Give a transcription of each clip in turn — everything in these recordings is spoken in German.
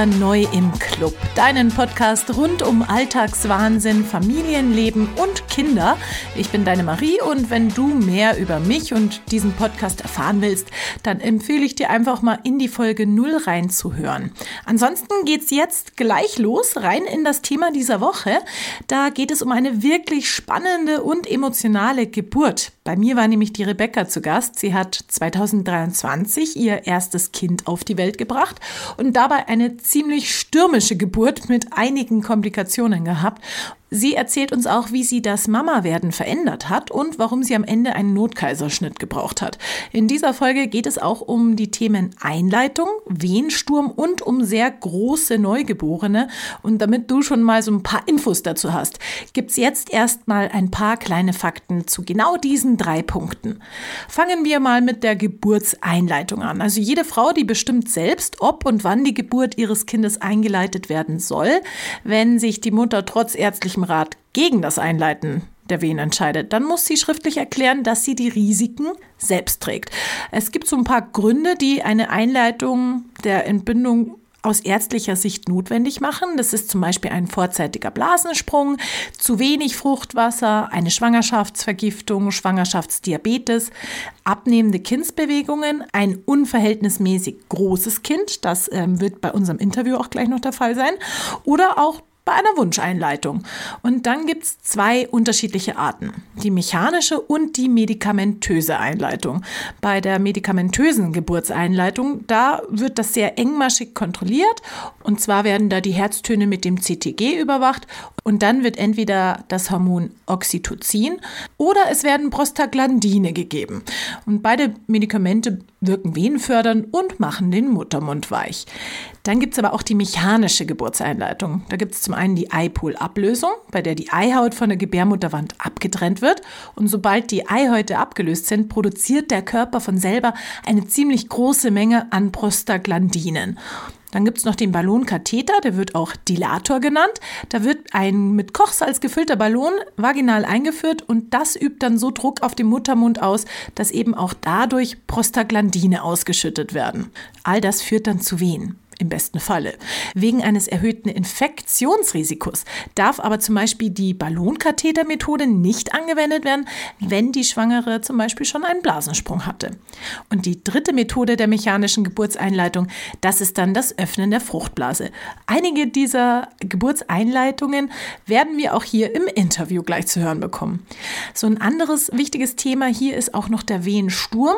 wieder neu im Club, deinen Podcast rund um Alltagswahnsinn, Familienleben und Kinder. Ich bin deine Marie und wenn du mehr über mich und diesen Podcast erfahren willst, dann empfehle ich dir einfach mal in die Folge 0 reinzuhören. Ansonsten geht's jetzt gleich los, rein in das Thema dieser Woche. Da geht es um eine wirklich spannende und emotionale Geburt. Bei mir war nämlich die Rebecca zu Gast. Sie hat 2023 ihr erstes Kind auf die Welt gebracht und dabei eine ziemlich stürmische Geburt mit einigen Komplikationen gehabt. Sie erzählt uns auch, wie sie das Mama-Werden verändert hat und warum sie am Ende einen Notkaiserschnitt gebraucht hat. In dieser Folge geht es auch um die Themen Einleitung, Wehensturm und um sehr große Neugeborene. Und damit du schon mal so ein paar Infos dazu hast, gibt's jetzt erstmal ein paar kleine Fakten zu genau diesen drei Punkten. Fangen wir mal mit der Geburtseinleitung an. Also jede Frau, die bestimmt selbst, ob und wann die Geburt ihres Kindes eingeleitet werden soll. Wenn sich die Mutter trotz ärztlichem Rat gegen das Einleiten der Wehen entscheidet, dann muss sie schriftlich erklären, dass sie die Risiken selbst trägt. Es gibt so ein paar Gründe, die eine Einleitung der Entbindung aus ärztlicher Sicht notwendig machen. Das ist zum Beispiel ein vorzeitiger Blasensprung, zu wenig Fruchtwasser, eine Schwangerschaftsvergiftung, Schwangerschaftsdiabetes, abnehmende Kindsbewegungen, ein unverhältnismäßig großes Kind, das ähm, wird bei unserem Interview auch gleich noch der Fall sein, oder auch bei einer Wunscheinleitung. Und dann gibt es zwei unterschiedliche Arten, die mechanische und die medikamentöse Einleitung. Bei der medikamentösen Geburtseinleitung, da wird das sehr engmaschig kontrolliert und zwar werden da die Herztöne mit dem CTG überwacht und dann wird entweder das Hormon Oxytocin oder es werden Prostaglandine gegeben. Und beide Medikamente wirken venenfördernd und machen den Muttermund weich. Dann gibt es aber auch die mechanische Geburtseinleitung. Da gibt es zum einen die Eipol-Ablösung, bei der die Eihaut von der Gebärmutterwand abgetrennt wird. Und sobald die Eihäute abgelöst sind, produziert der Körper von selber eine ziemlich große Menge an Prostaglandinen. Dann gibt es noch den Ballonkatheter, der wird auch Dilator genannt. Da wird ein mit Kochsalz gefüllter Ballon vaginal eingeführt und das übt dann so Druck auf den Muttermund aus, dass eben auch dadurch Prostaglandine ausgeschüttet werden. All das führt dann zu Wehen im besten Falle. Wegen eines erhöhten Infektionsrisikos darf aber zum Beispiel die Ballonkathetermethode nicht angewendet werden, wenn die Schwangere zum Beispiel schon einen Blasensprung hatte. Und die dritte Methode der mechanischen Geburtseinleitung, das ist dann das Öffnen der Fruchtblase. Einige dieser Geburtseinleitungen werden wir auch hier im Interview gleich zu hören bekommen. So ein anderes wichtiges Thema hier ist auch noch der Wehensturm.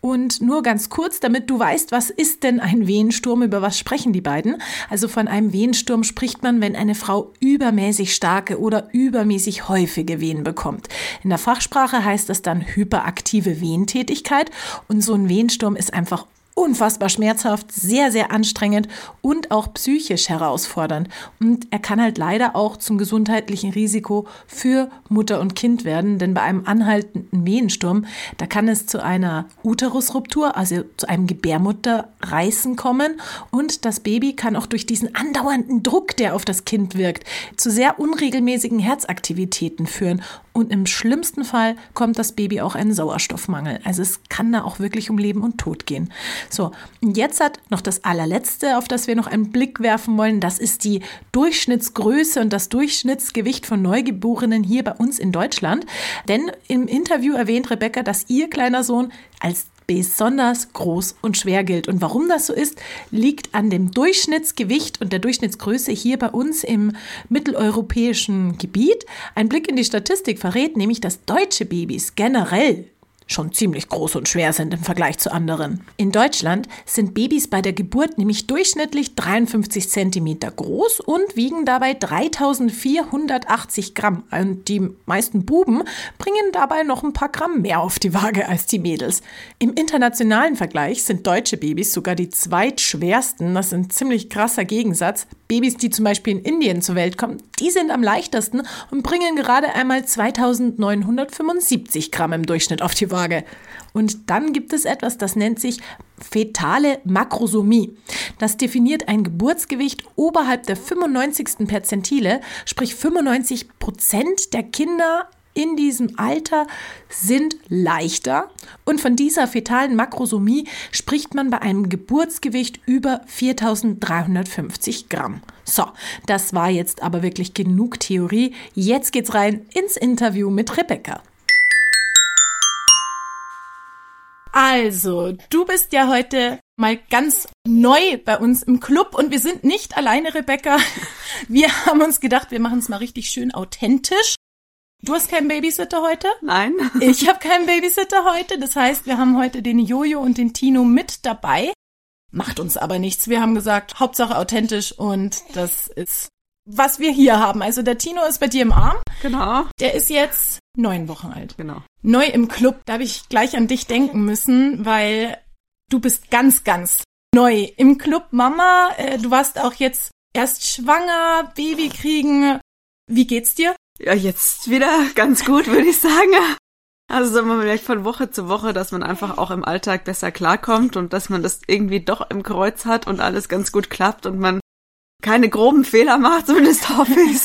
Und nur ganz kurz, damit du weißt, was ist denn ein Wehensturm, über was sprechen die beiden? Also von einem Wehensturm spricht man, wenn eine Frau übermäßig starke oder übermäßig häufige Wehen bekommt. In der Fachsprache heißt das dann hyperaktive Wehentätigkeit und so ein Wehensturm ist einfach unfassbar schmerzhaft, sehr, sehr anstrengend und auch psychisch herausfordernd. Und er kann halt leider auch zum gesundheitlichen Risiko für Mutter und Kind werden, denn bei einem anhaltenden Wehensturm, da kann es zu einer Uterusruptur, also zu einem Gebärmutterreißen kommen und das Baby kann auch durch diesen andauernden Druck, der auf das Kind wirkt, zu sehr unregelmäßigen Herzaktivitäten führen und im schlimmsten Fall kommt das Baby auch einen Sauerstoffmangel. Also es kann da auch wirklich um Leben und Tod gehen. So, und jetzt hat noch das allerletzte, auf das wir noch einen Blick werfen wollen, das ist die Durchschnittsgröße und das Durchschnittsgewicht von Neugeborenen hier bei uns in Deutschland. Denn im Interview erwähnt Rebecca, dass ihr kleiner Sohn als besonders groß und schwer gilt. Und warum das so ist, liegt an dem Durchschnittsgewicht und der Durchschnittsgröße hier bei uns im mitteleuropäischen Gebiet. Ein Blick in die Statistik verrät nämlich, dass deutsche Babys generell schon ziemlich groß und schwer sind im Vergleich zu anderen. In Deutschland sind Babys bei der Geburt nämlich durchschnittlich 53 cm groß und wiegen dabei 3480 Gramm. Und die meisten Buben bringen dabei noch ein paar Gramm mehr auf die Waage als die Mädels. Im internationalen Vergleich sind deutsche Babys sogar die zweitschwersten. Das ist ein ziemlich krasser Gegensatz. Babys, die zum Beispiel in Indien zur Welt kommen, die sind am leichtesten und bringen gerade einmal 2975 Gramm im Durchschnitt auf die Waage. Und dann gibt es etwas, das nennt sich fetale Makrosomie. Das definiert ein Geburtsgewicht oberhalb der 95. Perzentile, sprich 95 Prozent der Kinder in diesem Alter sind leichter und von dieser fetalen Makrosomie spricht man bei einem Geburtsgewicht über 4350 Gramm. So, das war jetzt aber wirklich genug Theorie. Jetzt geht's rein ins Interview mit Rebecca. Also, du bist ja heute mal ganz neu bei uns im Club und wir sind nicht alleine, Rebecca. Wir haben uns gedacht, wir machen es mal richtig schön authentisch. Du hast keinen Babysitter heute? Nein. Ich habe keinen Babysitter heute. Das heißt, wir haben heute den Jojo und den Tino mit dabei. Macht uns aber nichts. Wir haben gesagt, Hauptsache authentisch und das ist, was wir hier haben. Also der Tino ist bei dir im Arm. Genau. Der ist jetzt neun Wochen alt. Genau. Neu im Club. Da habe ich gleich an dich denken müssen, weil du bist ganz, ganz neu im Club. Mama, äh, du warst auch jetzt erst schwanger, Baby kriegen. Wie geht's dir? Ja, jetzt wieder ganz gut, würde ich sagen. Also sagen wir mal vielleicht von Woche zu Woche, dass man einfach auch im Alltag besser klarkommt und dass man das irgendwie doch im Kreuz hat und alles ganz gut klappt und man keine groben Fehler macht, zumindest hoffe ich.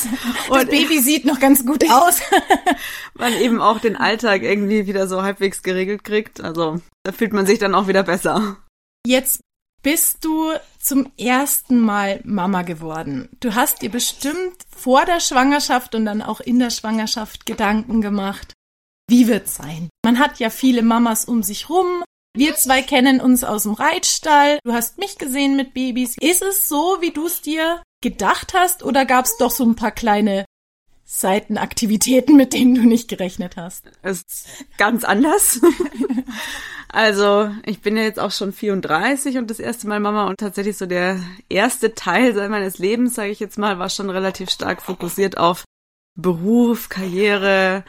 Und das Baby sieht noch ganz gut aus. man eben auch den Alltag irgendwie wieder so halbwegs geregelt kriegt. Also da fühlt man sich dann auch wieder besser. Jetzt bist du zum ersten Mal Mama geworden. Du hast dir bestimmt vor der Schwangerschaft und dann auch in der Schwangerschaft Gedanken gemacht. Wie wird's sein? Man hat ja viele Mamas um sich rum. Wir zwei kennen uns aus dem Reitstall. Du hast mich gesehen mit Babys. Ist es so, wie du es dir gedacht hast, oder gab's doch so ein paar kleine Seitenaktivitäten, mit denen du nicht gerechnet hast? Ist ganz anders. also, ich bin ja jetzt auch schon 34 und das erste Mal Mama und tatsächlich so der erste Teil meines Lebens, sage ich jetzt mal, war schon relativ stark fokussiert auf Beruf, Karriere,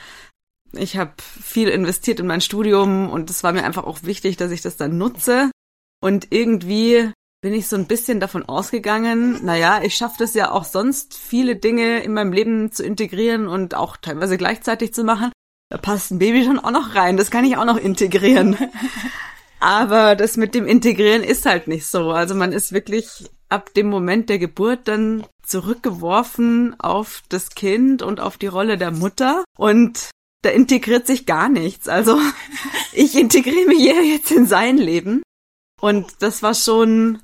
ich habe viel investiert in mein Studium und es war mir einfach auch wichtig, dass ich das dann nutze. Und irgendwie bin ich so ein bisschen davon ausgegangen, naja, ich schaffe das ja auch sonst, viele Dinge in meinem Leben zu integrieren und auch teilweise gleichzeitig zu machen. Da passt ein Baby schon auch noch rein, das kann ich auch noch integrieren. Aber das mit dem Integrieren ist halt nicht so. Also man ist wirklich ab dem Moment der Geburt dann zurückgeworfen auf das Kind und auf die Rolle der Mutter. Und da integriert sich gar nichts. Also ich integriere mich hier jetzt in sein Leben. Und das war schon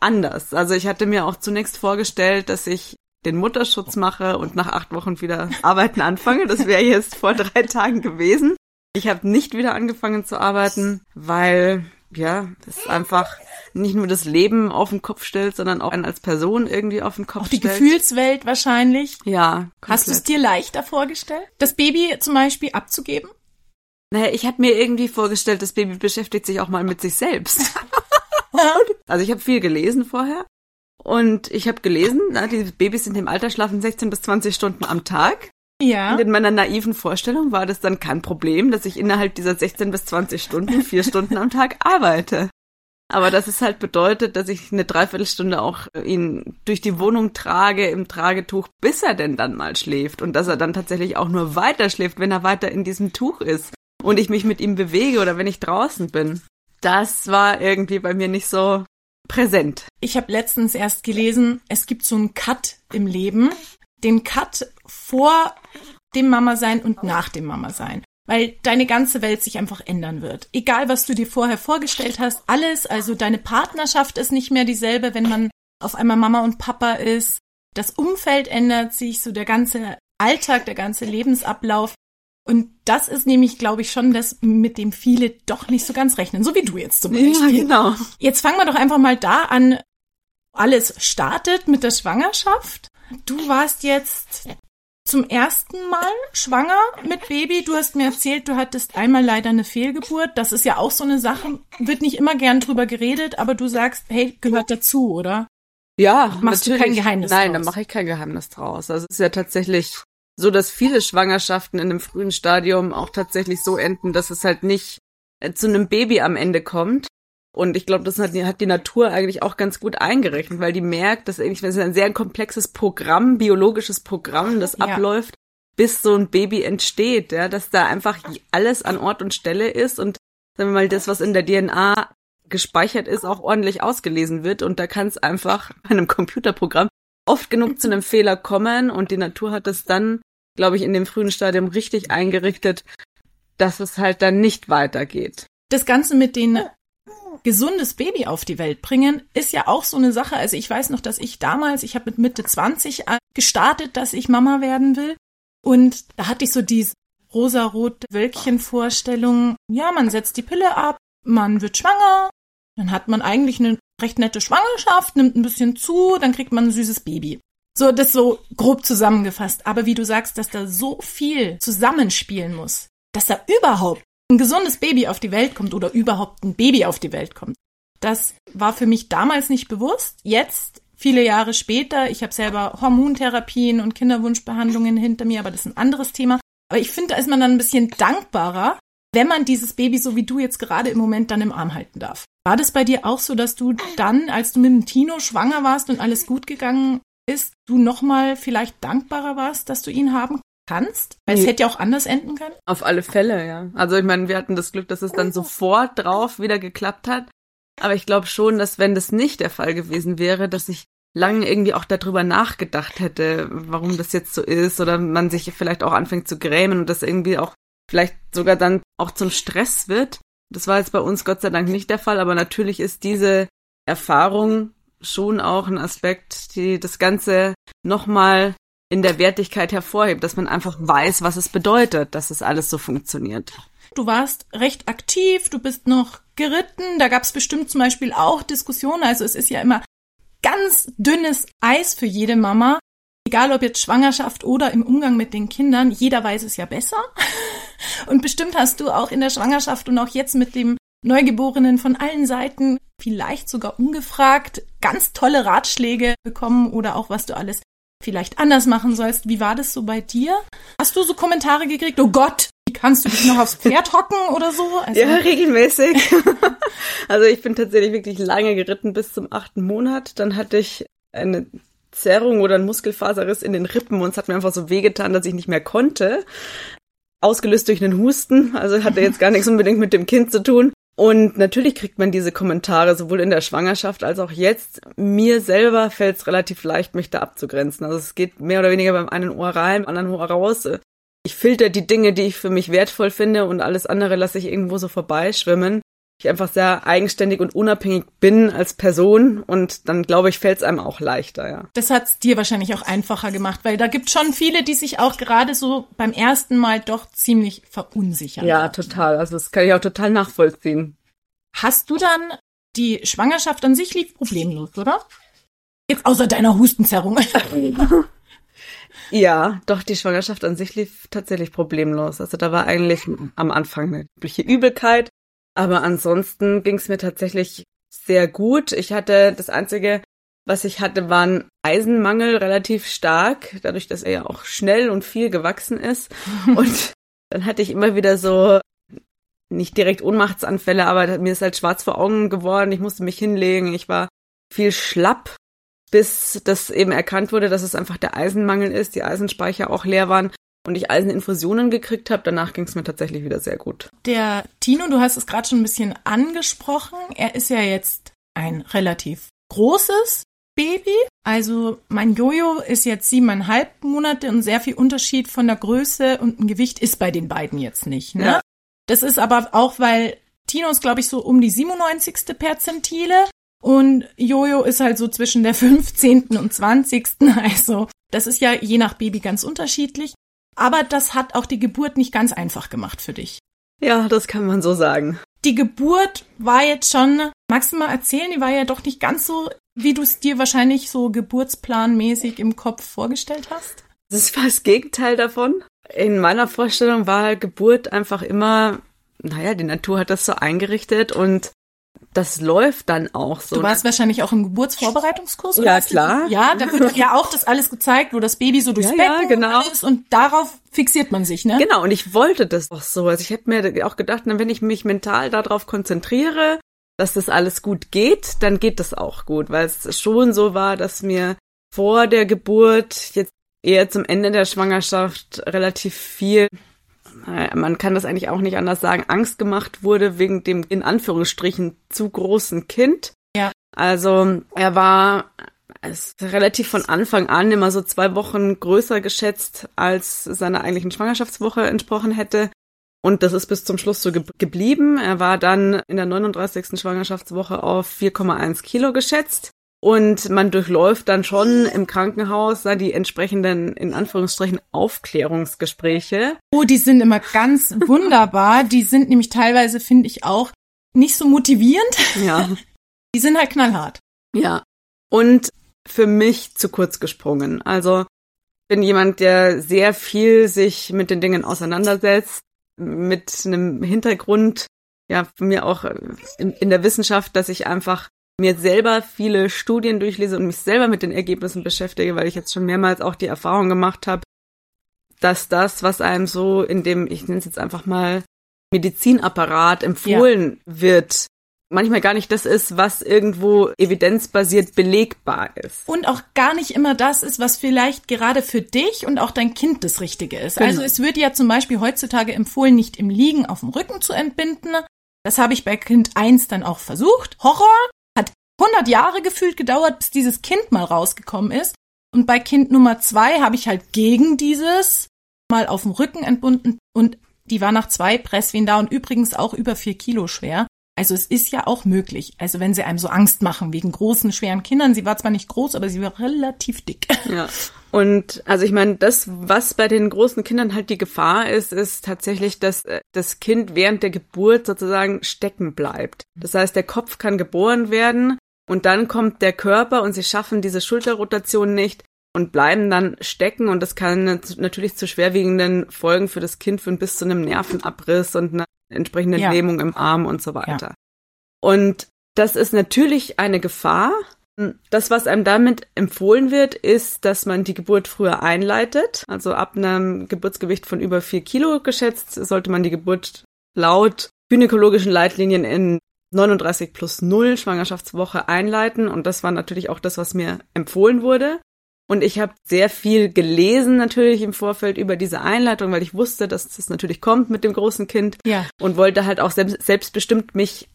anders. Also ich hatte mir auch zunächst vorgestellt, dass ich den Mutterschutz mache und nach acht Wochen wieder arbeiten anfange. Das wäre jetzt vor drei Tagen gewesen. Ich habe nicht wieder angefangen zu arbeiten, weil ja, das einfach nicht nur das Leben auf den Kopf stellt, sondern auch einen als Person irgendwie auf den Kopf stellt. Auch die. Gefühlswelt wahrscheinlich. Ja. Komplett. Hast du es dir leichter vorgestellt, das Baby zum Beispiel abzugeben? Naja, ich habe mir irgendwie vorgestellt, das Baby beschäftigt sich auch mal mit sich selbst. also ich habe viel gelesen vorher. Und ich habe gelesen, na, die Babys in dem Alter schlafen 16 bis 20 Stunden am Tag. Ja. Und in meiner naiven Vorstellung war das dann kein Problem, dass ich innerhalb dieser 16 bis 20 Stunden vier Stunden am Tag arbeite. Aber dass es halt bedeutet, dass ich eine Dreiviertelstunde auch ihn durch die Wohnung trage im Tragetuch, bis er denn dann mal schläft. Und dass er dann tatsächlich auch nur weiter schläft, wenn er weiter in diesem Tuch ist. Und ich mich mit ihm bewege oder wenn ich draußen bin. Das war irgendwie bei mir nicht so präsent. Ich habe letztens erst gelesen, es gibt so einen Cut im Leben. Den Cut vor dem Mama sein und nach dem Mama sein weil deine ganze Welt sich einfach ändern wird. Egal, was du dir vorher vorgestellt hast, alles, also deine Partnerschaft ist nicht mehr dieselbe, wenn man auf einmal Mama und Papa ist. Das Umfeld ändert sich, so der ganze Alltag, der ganze Lebensablauf. Und das ist nämlich, glaube ich, schon das, mit dem viele doch nicht so ganz rechnen, so wie du jetzt zum Beispiel. Ja, genau. Jetzt fangen wir doch einfach mal da an. Alles startet mit der Schwangerschaft. Du warst jetzt zum ersten Mal schwanger mit Baby. Du hast mir erzählt, du hattest einmal leider eine Fehlgeburt. Das ist ja auch so eine Sache, wird nicht immer gern drüber geredet, aber du sagst, hey, gehört dazu, oder? Ja, machst natürlich. du kein Geheimnis Nein, draus? da mache ich kein Geheimnis draus. Also es ist ja tatsächlich so, dass viele Schwangerschaften in einem frühen Stadium auch tatsächlich so enden, dass es halt nicht äh, zu einem Baby am Ende kommt, und ich glaube, das hat die, hat die Natur eigentlich auch ganz gut eingerechnet, weil die merkt, dass eigentlich, wenn es ein sehr komplexes Programm, biologisches Programm, das Ja. abläuft, bis so ein Baby entsteht, ja, dass da einfach alles an Ort und Stelle ist und sagen wir mal, das, was in der DNA gespeichert ist, auch ordentlich ausgelesen wird. Und da kann es einfach bei einem Computerprogramm oft genug zu einem Fehler kommen und die Natur hat es dann glaube ich, in dem frühen Stadium richtig eingerichtet, dass es halt dann nicht weitergeht. Das Ganze mit den gesundes Baby auf die Welt bringen, ist ja auch so eine Sache. Also ich weiß noch, dass ich damals, ich habe mit Mitte 20 gestartet, dass ich Mama werden will. Und da hatte ich so diese rosa-rot Wölkchen-Vorstellung. Ja, man setzt die Pille ab, man wird schwanger, dann hat man eigentlich eine recht nette Schwangerschaft, nimmt ein bisschen zu, dann kriegt man ein süßes Baby. So, das so grob zusammengefasst. Aber wie du sagst, dass da so viel zusammenspielen muss, dass da überhaupt ein gesundes Baby auf die Welt kommt oder überhaupt ein Baby auf die Welt kommt. Das war für mich damals nicht bewusst. Jetzt, viele Jahre später, ich habe selber Hormontherapien und Kinderwunschbehandlungen hinter mir, aber das ist ein anderes Thema. Aber ich finde, da ist man dann ein bisschen dankbarer, wenn man dieses Baby, so wie du jetzt gerade im Moment, dann im Arm halten darf. War das bei dir auch so, dass du dann, als du mit dem Tino schwanger warst und alles gut gegangen ist, du nochmal vielleicht dankbarer warst, dass du ihn haben kannst? Weil nee. es hätte ja auch anders enden können. Auf alle Fälle, ja. Also ich meine, wir hatten das Glück, dass es dann sofort drauf wieder geklappt hat. Aber ich glaube schon, dass wenn das nicht der Fall gewesen wäre, dass ich lange irgendwie auch darüber nachgedacht hätte, warum das jetzt so ist oder man sich vielleicht auch anfängt zu grämen und das irgendwie auch vielleicht sogar dann auch zum Stress wird. Das war jetzt bei uns Gott sei Dank nicht der Fall, aber natürlich ist diese Erfahrung schon auch ein Aspekt, die das Ganze nochmal in der Wertigkeit hervorhebt, dass man einfach weiß, was es bedeutet, dass es alles so funktioniert. Du warst recht aktiv, du bist noch geritten, da gab es bestimmt zum Beispiel auch Diskussionen, also es ist ja immer ganz dünnes Eis für jede Mama, egal ob jetzt Schwangerschaft oder im Umgang mit den Kindern, jeder weiß es ja besser. Und bestimmt hast du auch in der Schwangerschaft und auch jetzt mit dem Neugeborenen von allen Seiten, vielleicht sogar ungefragt, ganz tolle Ratschläge bekommen oder auch was du alles vielleicht anders machen sollst. Wie war das so bei dir? Hast du so Kommentare gekriegt? Oh Gott, wie kannst du dich noch aufs Pferd hocken oder so? Also ja, regelmäßig. also ich bin tatsächlich wirklich lange geritten bis zum achten Monat. Dann hatte ich eine Zerrung oder ein Muskelfaserriss in den Rippen und es hat mir einfach so wehgetan, dass ich nicht mehr konnte. Ausgelöst durch einen Husten, also hatte jetzt gar nichts unbedingt mit dem Kind zu tun. Und natürlich kriegt man diese Kommentare sowohl in der Schwangerschaft als auch jetzt. Mir selber fällt es relativ leicht, mich da abzugrenzen. Also es geht mehr oder weniger beim einen Ohr rein, beim anderen Ohr raus. Ich filter die Dinge, die ich für mich wertvoll finde und alles andere lasse ich irgendwo so vorbeischwimmen. Ich einfach sehr eigenständig und unabhängig bin als Person und dann glaube ich, fällt es einem auch leichter, ja. Das hat's dir wahrscheinlich auch einfacher gemacht, weil da gibt schon viele, die sich auch gerade so beim ersten Mal doch ziemlich verunsichern. Ja, total. Also das kann ich auch total nachvollziehen. Hast du dann die Schwangerschaft an sich lief problemlos, oder? Jetzt außer deiner Hustenzerrung. Ja, doch, die Schwangerschaft an sich lief tatsächlich problemlos. Also da war eigentlich am Anfang eine übliche Übelkeit, aber ansonsten ging es mir tatsächlich sehr gut. Ich hatte das einzige, was ich hatte, war ein Eisenmangel relativ stark, dadurch, dass er ja auch schnell und viel gewachsen ist. und dann hatte ich immer wieder so nicht direkt Ohnmachtsanfälle, aber mir ist halt schwarz vor Augen geworden. Ich musste mich hinlegen. Ich war viel schlapp, bis das eben erkannt wurde, dass es einfach der Eisenmangel ist, die Eisenspeicher auch leer waren und ich Eiseninfusionen gekriegt habe. Danach ging es mir tatsächlich wieder sehr gut. Der Tino, du hast es gerade schon ein bisschen angesprochen. Er ist ja jetzt ein relativ großes Baby. Also mein Jojo ist jetzt siebeneinhalb Monate und sehr viel Unterschied von der Größe und dem Gewicht ist bei den beiden jetzt nicht. Ne? Ja. Das ist aber auch, weil Tino ist, glaube ich, so um die 97. Perzentile und Jojo ist halt so zwischen der 15. und 20. Also das ist ja je nach Baby ganz unterschiedlich. Aber das hat auch die Geburt nicht ganz einfach gemacht für dich. Ja, das kann man so sagen. Die Geburt war jetzt schon, magst du mal erzählen, die war ja doch nicht ganz so, wie du es dir wahrscheinlich so geburtsplanmäßig im Kopf vorgestellt hast. Das fast das Gegenteil davon. In meiner Vorstellung war Geburt einfach immer, naja, die Natur hat das so eingerichtet und das läuft dann auch so. Du warst wahrscheinlich auch im Geburtsvorbereitungskurs? Oder ja, klar. Ja, da wird ja auch das alles gezeigt, wo das Baby so durchs ja, Becken ja, genau. ist und darauf fixiert man sich, ne? Genau, und ich wollte das auch so. Also ich hätte mir auch gedacht, wenn ich mich mental darauf konzentriere, dass das alles gut geht, dann geht das auch gut, weil es schon so war, dass mir vor der Geburt jetzt eher zum Ende der Schwangerschaft relativ viel man kann das eigentlich auch nicht anders sagen, Angst gemacht wurde wegen dem in Anführungsstrichen zu großen Kind. Ja. Also er war relativ von Anfang an immer so zwei Wochen größer geschätzt, als seiner eigentlichen Schwangerschaftswoche entsprochen hätte. Und das ist bis zum Schluss so ge geblieben. Er war dann in der 39. Schwangerschaftswoche auf 4,1 Kilo geschätzt. Und man durchläuft dann schon im Krankenhaus da die entsprechenden, in Anführungsstrichen, Aufklärungsgespräche. Oh, die sind immer ganz wunderbar. Die sind nämlich teilweise, finde ich, auch nicht so motivierend. Ja. Die sind halt knallhart. Ja. Und für mich zu kurz gesprungen. Also bin jemand, der sehr viel sich mit den Dingen auseinandersetzt, mit einem Hintergrund, ja, von mir auch in, in der Wissenschaft, dass ich einfach mir selber viele Studien durchlese und mich selber mit den Ergebnissen beschäftige, weil ich jetzt schon mehrmals auch die Erfahrung gemacht habe, dass das, was einem so in dem, ich nenne es jetzt einfach mal, Medizinapparat empfohlen ja. wird, manchmal gar nicht das ist, was irgendwo evidenzbasiert belegbar ist. Und auch gar nicht immer das ist, was vielleicht gerade für dich und auch dein Kind das Richtige ist. Genau. Also es wird ja zum Beispiel heutzutage empfohlen, nicht im Liegen auf dem Rücken zu entbinden. Das habe ich bei Kind 1 dann auch versucht. Horror 100 Jahre gefühlt gedauert, bis dieses Kind mal rausgekommen ist. Und bei Kind Nummer 2 habe ich halt gegen dieses mal auf dem Rücken entbunden und die war nach zwei Presswehen da und übrigens auch über vier Kilo schwer. Also es ist ja auch möglich. Also wenn sie einem so Angst machen wegen großen, schweren Kindern. Sie war zwar nicht groß, aber sie war relativ dick. Ja. Und also ich meine, das, was bei den großen Kindern halt die Gefahr ist, ist tatsächlich, dass äh, das Kind während der Geburt sozusagen stecken bleibt. Das heißt, der Kopf kann geboren werden und dann kommt der Körper und sie schaffen diese Schulterrotation nicht und bleiben dann stecken und das kann natürlich zu schwerwiegenden Folgen für das Kind führen bis zu einem Nervenabriss und einer entsprechenden ja. Lähmung im Arm und so weiter. Ja. Und das ist natürlich eine Gefahr. Das, was einem damit empfohlen wird, ist, dass man die Geburt früher einleitet. Also ab einem Geburtsgewicht von über vier Kilo geschätzt sollte man die Geburt laut gynäkologischen Leitlinien in 39 plus 0 Schwangerschaftswoche einleiten. Und das war natürlich auch das, was mir empfohlen wurde. Und ich habe sehr viel gelesen natürlich im Vorfeld über diese Einleitung, weil ich wusste, dass das natürlich kommt mit dem großen Kind. Ja. Und wollte halt auch selbst, selbstbestimmt mich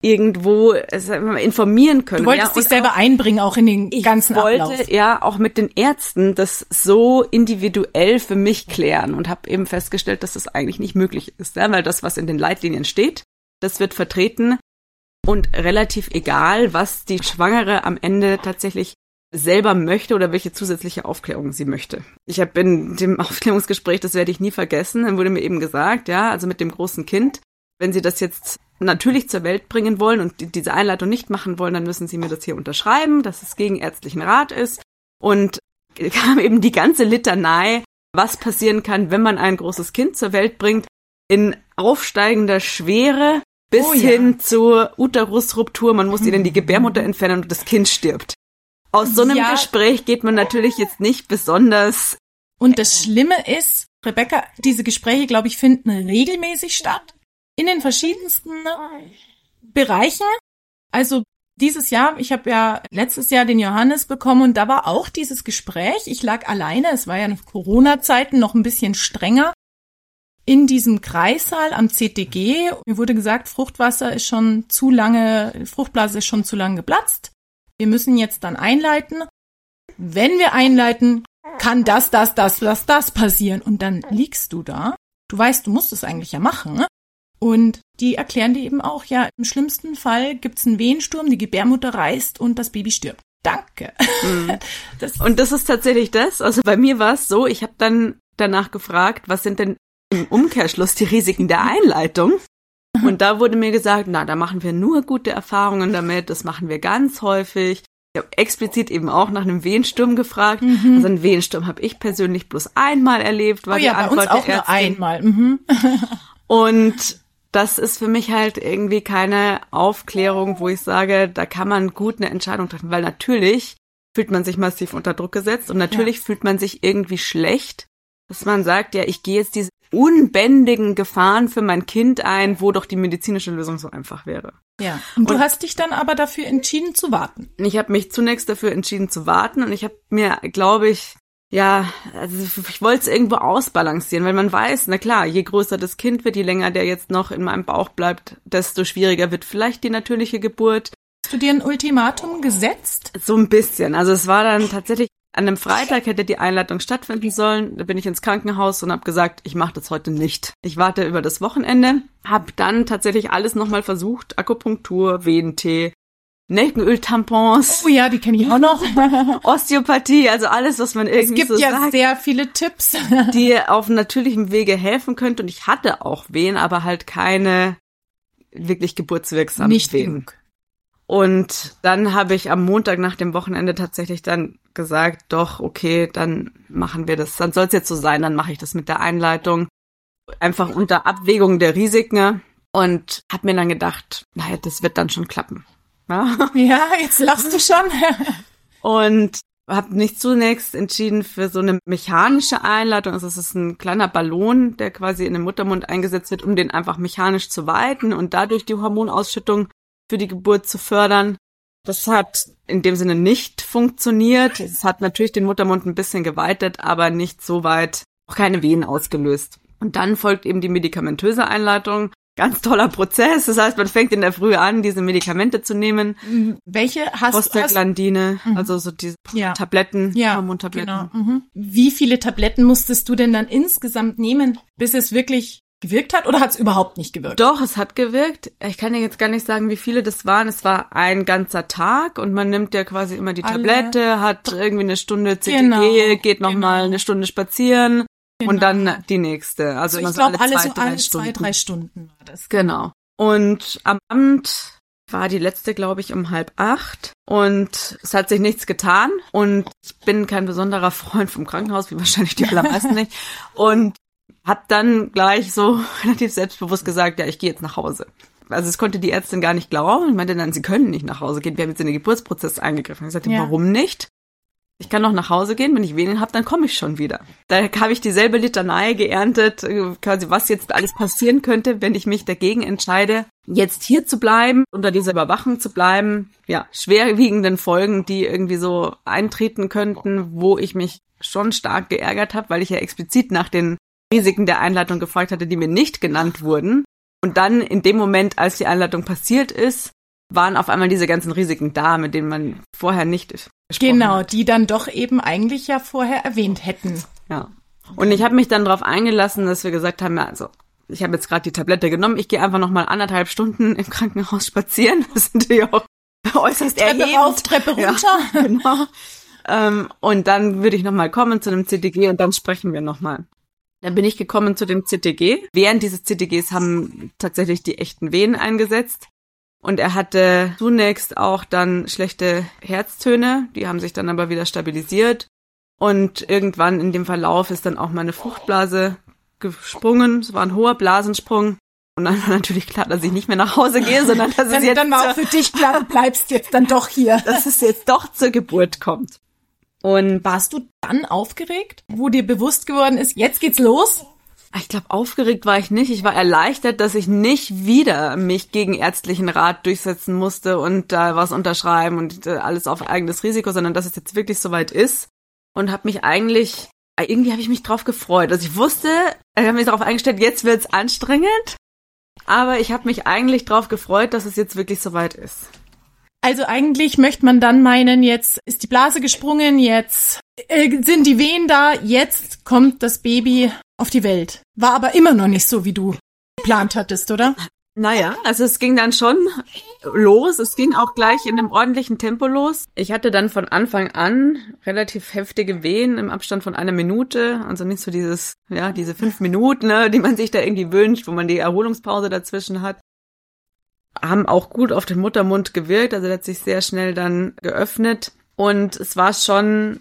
irgendwo informieren können. Du wolltest ja, dich selber auch, einbringen, auch in den ganzen Ich wollte Ablauf. ja auch mit den Ärzten das so individuell für mich klären und habe eben festgestellt, dass das eigentlich nicht möglich ist, ja, weil das, was in den Leitlinien steht, das wird vertreten und relativ egal, was die Schwangere am Ende tatsächlich selber möchte oder welche zusätzliche Aufklärung sie möchte. Ich habe in dem Aufklärungsgespräch, das werde ich nie vergessen, dann wurde mir eben gesagt, ja, also mit dem großen Kind, wenn Sie das jetzt natürlich zur Welt bringen wollen und diese Einleitung nicht machen wollen, dann müssen Sie mir das hier unterschreiben, dass es gegen ärztlichen Rat ist. Und kam eben die ganze Litanei, was passieren kann, wenn man ein großes Kind zur Welt bringt, in aufsteigender Schwere bis oh, ja. hin zur Uterusruptur. Man muss ihnen die Gebärmutter entfernen und das Kind stirbt. Aus so einem ja. Gespräch geht man natürlich jetzt nicht besonders. Und das Schlimme ist, Rebecca, diese Gespräche, glaube ich, finden regelmäßig statt. In den verschiedensten Bereichen. Also dieses Jahr, ich habe ja letztes Jahr den Johannes bekommen und da war auch dieses Gespräch. Ich lag alleine, es war ja in Corona-Zeiten noch ein bisschen strenger. In diesem Kreissaal am CTG, mir wurde gesagt, Fruchtwasser ist schon zu lange, Fruchtblase ist schon zu lange geplatzt wir müssen jetzt dann einleiten. Wenn wir einleiten, kann das, das, das, das, das passieren. Und dann liegst du da. Du weißt, du musst es eigentlich ja machen. Und die erklären dir eben auch, ja, im schlimmsten Fall gibt's einen Wehensturm, die Gebärmutter reißt und das Baby stirbt. Danke. Mhm. Das und das ist tatsächlich das. Also bei mir war es so, ich habe dann danach gefragt, was sind denn im Umkehrschluss die Risiken der Einleitung? Und da wurde mir gesagt, na, da machen wir nur gute Erfahrungen damit, das machen wir ganz häufig. Ich habe explizit eben auch nach einem Wehensturm gefragt. Mhm. Also einen Wehensturm habe ich persönlich bloß einmal erlebt, war oh ja, die Antwort bei uns auch nur einmal. Mhm. Und das ist für mich halt irgendwie keine Aufklärung, wo ich sage, da kann man gut eine Entscheidung treffen, weil natürlich fühlt man sich massiv unter Druck gesetzt und natürlich ja. fühlt man sich irgendwie schlecht, dass man sagt, ja, ich gehe jetzt diese unbändigen Gefahren für mein Kind ein, wo doch die medizinische Lösung so einfach wäre. Ja. Und du und hast dich dann aber dafür entschieden zu warten. Ich habe mich zunächst dafür entschieden zu warten und ich habe mir, glaube ich, ja, also ich wollte es irgendwo ausbalancieren, weil man weiß, na klar, je größer das Kind wird, je länger der jetzt noch in meinem Bauch bleibt, desto schwieriger wird vielleicht die natürliche Geburt. Hast du dir ein Ultimatum gesetzt? So ein bisschen. Also es war dann tatsächlich an einem Freitag hätte die Einleitung stattfinden sollen. Da bin ich ins Krankenhaus und habe gesagt, ich mache das heute nicht. Ich warte über das Wochenende. Habe dann tatsächlich alles nochmal versucht. Akupunktur, Wehentee, Nelkenöl-Tampons. Oh ja, die kenne ich auch noch. Osteopathie, also alles, was man irgendwie Es gibt so ja sagt, sehr viele Tipps. die auf natürlichem Wege helfen könnte. Und ich hatte auch Wehen, aber halt keine wirklich geburtswirksamen Nicht Wehen. genug. Und dann habe ich am Montag nach dem Wochenende tatsächlich dann gesagt, doch, okay, dann machen wir das. Dann soll es jetzt so sein, dann mache ich das mit der Einleitung. Einfach unter Abwägung der Risiken. Und habe mir dann gedacht, naja, das wird dann schon klappen. Ja? Ja, jetzt lachst du schon. Und habe mich zunächst entschieden für so eine mechanische Einleitung. Also es ist ein kleiner Ballon, der quasi in den Muttermund eingesetzt wird, um den einfach mechanisch zu weiten und dadurch die Hormonausschüttung für die Geburt zu fördern. Das hat in dem Sinne nicht funktioniert. Es hat natürlich den Muttermund ein bisschen geweitet, aber nicht so weit, auch keine Wehen ausgelöst. Und dann folgt eben die medikamentöse Einleitung. Ganz toller Prozess. Das heißt, man fängt in der Früh an, diese Medikamente zu nehmen. Welche hast du? Hast, Prostaglandine, also so diese Ja. Tabletten, ja, Hormontabletten. genau. Mhm. Wie viele Tabletten musstest du denn dann insgesamt nehmen, bis es wirklich gewirkt hat oder hat es überhaupt nicht gewirkt? Doch, es hat gewirkt. Ich kann dir jetzt gar nicht sagen, wie viele das waren. Es war ein ganzer Tag und man nimmt ja quasi immer die Alle. Tablette, hat irgendwie eine Stunde CTG, Genau, geht noch genau. mal eine Stunde spazieren und Genau. dann die nächste. Also, Also ich glaube, alle zwei, so drei alle Stunden. zwei, drei Stunden war das. Genau. Und am Abend war die letzte, glaube ich, um halb acht. Und es hat sich nichts getan. Und ich bin kein besonderer Freund vom Krankenhaus, wie wahrscheinlich die allermeisten nicht. Und hab dann gleich so relativ selbstbewusst gesagt, ja, ich gehe jetzt nach Hause. Also es konnte die Ärztin gar nicht glauben. Ich meinte dann, sie können nicht nach Hause gehen. Wir haben jetzt in den Geburtsprozess eingegriffen. Ich sagte, Ja. warum nicht? Ich kann noch nach Hause gehen, wenn ich Wehen habe, dann komme ich schon wieder. Da habe ich dieselbe Litanei geerntet, äh, quasi was jetzt alles passieren könnte, wenn ich mich dagegen entscheide, jetzt hier zu bleiben, unter dieser Überwachung zu bleiben. Ja, schwerwiegenden Folgen, die irgendwie so eintreten könnten, wo ich mich schon stark geärgert habe, weil ich ja explizit nach den Risiken der Einleitung gefragt hatte, die mir nicht genannt wurden. Und dann in dem Moment, als die Einleitung passiert ist, waren auf einmal diese ganzen Risiken da, mit denen man vorher nicht Genau, hat. die dann doch eben eigentlich ja vorher erwähnt hätten. Ja. Und ich habe mich dann darauf eingelassen, dass wir gesagt haben, ja, also ich habe jetzt gerade die Tablette genommen, ich gehe einfach noch mal anderthalb Stunden im Krankenhaus spazieren. Das ist natürlich auch äußerst Treppe erhebend. rauf, Treppe runter. Ja, genau. Ähm, und dann würde ich noch mal kommen zu einem CTG und dann sprechen wir noch mal. Dann bin ich gekommen zu dem CTG. Während dieses CTGs haben tatsächlich die echten Wehen eingesetzt. Und er hatte zunächst auch dann schlechte Herztöne, die haben sich dann aber wieder stabilisiert. Und irgendwann in dem Verlauf ist dann auch meine Fruchtblase gesprungen. Es war ein hoher Blasensprung. Und dann war natürlich klar, dass ich nicht mehr nach Hause gehe, sondern dass es jetzt dann war auch für dich klar, du bleibst jetzt dann doch hier. dass es jetzt doch zur Geburt kommt. Und Warst du dann aufgeregt, wo dir bewusst geworden ist, jetzt geht's los? ich glaube, aufgeregt war ich nicht. Ich war erleichtert, dass ich nicht wieder mich gegen ärztlichen Rat durchsetzen musste und da was unterschreiben und äh, alles auf eigenes Risiko, sondern dass es jetzt wirklich soweit ist. Und habe mich eigentlich, äh, irgendwie habe ich mich drauf gefreut. Also ich wusste, ich habe mich darauf eingestellt, jetzt wird's anstrengend. Aber ich habe mich eigentlich drauf gefreut, dass es jetzt wirklich soweit ist. Also eigentlich möchte man dann meinen, jetzt ist die Blase gesprungen, jetzt äh, sind die Wehen da, jetzt kommt das Baby auf die Welt. War aber immer noch nicht so, wie du geplant hattest, oder? Naja, also es ging dann schon los. Es ging auch gleich in einem ordentlichen Tempo los. Ich hatte dann von Anfang an relativ heftige Wehen im Abstand von einer Minute. Also nicht so dieses, ja, diese fünf Minuten, ne, die man sich da irgendwie wünscht, wo man die Erholungspause dazwischen hat. Haben auch gut auf den Muttermund gewirkt. Also der hat sich sehr schnell dann geöffnet. Und es war schon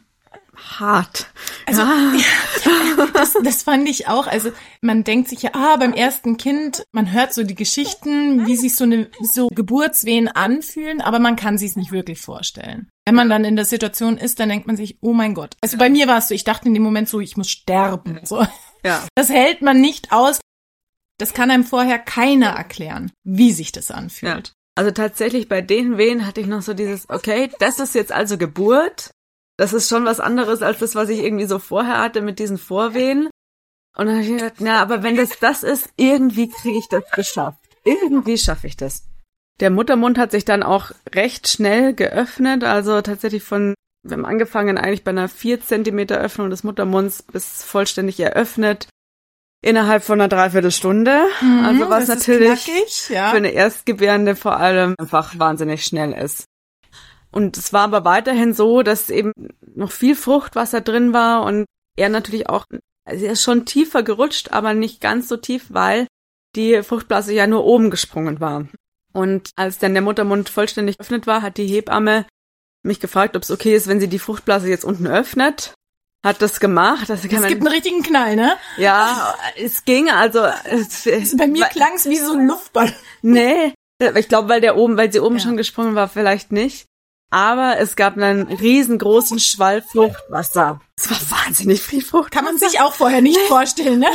hart. Also, ja. Das, das fand ich auch. Also man denkt sich ja, ah, beim ersten Kind, man hört so die Geschichten, wie sich so eine so Geburtswehen anfühlen, aber man kann sich es nicht wirklich vorstellen. Wenn man dann in der Situation ist, dann denkt man sich, oh mein Gott. Also bei mir war es so, ich dachte in dem Moment so, ich muss sterben. So. ja. Das hält man nicht aus. Das kann einem vorher keiner erklären, wie sich das anfühlt. Also tatsächlich bei den Wehen hatte ich noch so dieses, okay, das ist jetzt also Geburt. Das ist schon was anderes als das, was ich irgendwie so vorher hatte mit diesen Vorwehen. Und dann habe ich gedacht, na, aber wenn das das ist, irgendwie kriege ich das geschafft. Irgendwie schaffe ich das. Der Muttermund hat sich dann auch recht schnell geöffnet, also tatsächlich von, wir haben angefangen eigentlich bei einer vier Zentimeter Öffnung des Muttermunds bis vollständig eröffnet innerhalb von einer Dreiviertelstunde. Mhm, also was natürlich knackig, ja. für eine Erstgebärende vor allem einfach wahnsinnig schnell ist. Und es war aber weiterhin so, dass eben noch viel Fruchtwasser drin war und er natürlich auch, also er ist schon tiefer gerutscht, aber nicht ganz so tief, weil die Fruchtblase ja nur oben gesprungen war. Und als dann der Muttermund vollständig geöffnet war, hat die Hebamme mich gefragt, ob es okay ist, wenn sie die Fruchtblase jetzt unten öffnet. Hat das gemacht. Das kann Es gibt einen richtigen Knall, ne? ja, es ging, also es, Bei mir klang es wie so ein Luftball. Nee, ich glaube, weil der oben, weil sie oben Ja. schon gesprungen war, vielleicht nicht. Aber es gab einen riesengroßen Schwall Fruchtwasser. Es war wahnsinnig viel Fruchtwasser. Kann man sich auch vorher nicht vorstellen, ne?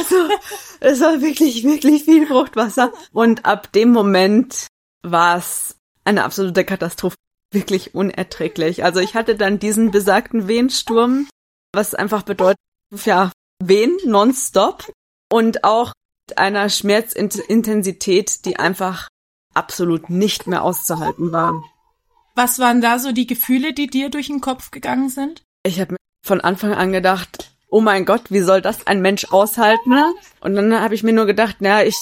Es war wirklich, wirklich viel Fruchtwasser. Und ab dem Moment war es eine absolute Katastrophe. Wirklich unerträglich. Also ich hatte dann diesen besagten Wehensturm, was einfach bedeutet, ja, Wehen nonstop und auch mit einer Schmerzintensität, die einfach absolut nicht mehr auszuhalten war. Was waren da so die Gefühle, die dir durch den Kopf gegangen sind? Ich habe mir von Anfang an gedacht, oh mein Gott, wie soll das ein Mensch aushalten? Und dann habe ich mir nur gedacht, na, ich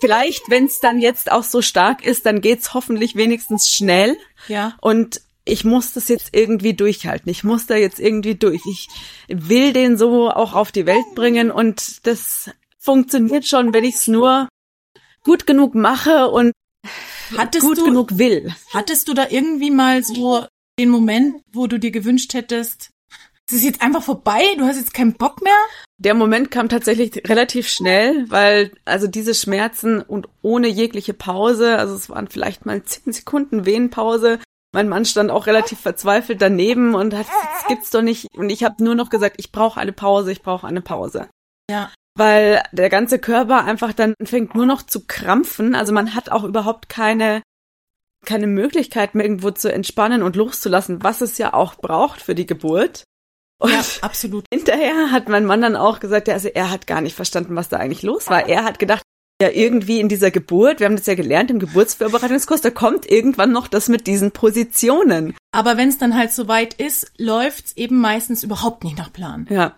vielleicht, wenn es dann jetzt auch so stark ist, dann geht's hoffentlich wenigstens schnell. Ja. Und ich muss das jetzt irgendwie durchhalten. Ich muss da jetzt irgendwie durch. Ich will den so auch auf die Welt bringen und das funktioniert schon, wenn ich es nur gut genug mache und Hattest gut du, genug will. hattest du da irgendwie mal so den Moment, wo du dir gewünscht hättest, es ist jetzt einfach vorbei, du hast jetzt keinen Bock mehr? Der Moment kam tatsächlich relativ schnell, weil also diese Schmerzen und ohne jegliche Pause, also es waren vielleicht mal zehn Sekunden Wehenpause. Mein Mann stand auch relativ verzweifelt daneben und hat, das gibt's doch nicht. Und ich habe nur noch gesagt, ich brauche eine Pause, ich brauche eine Pause. Ja. Weil der ganze Körper einfach dann fängt nur noch zu krampfen. Also man hat auch überhaupt keine keine Möglichkeit mehr irgendwo zu entspannen und loszulassen, was es ja auch braucht für die Geburt. Und Ja, absolut. Hinterher hat mein Mann dann auch gesagt, ja, also er hat gar nicht verstanden, was da eigentlich los war. Er hat gedacht, ja, irgendwie in dieser Geburt, wir haben das ja gelernt im Geburtsvorbereitungskurs, da kommt irgendwann noch das mit diesen Positionen. Aber wenn es dann halt soweit ist, läuft's eben meistens überhaupt nicht nach Plan. Ja.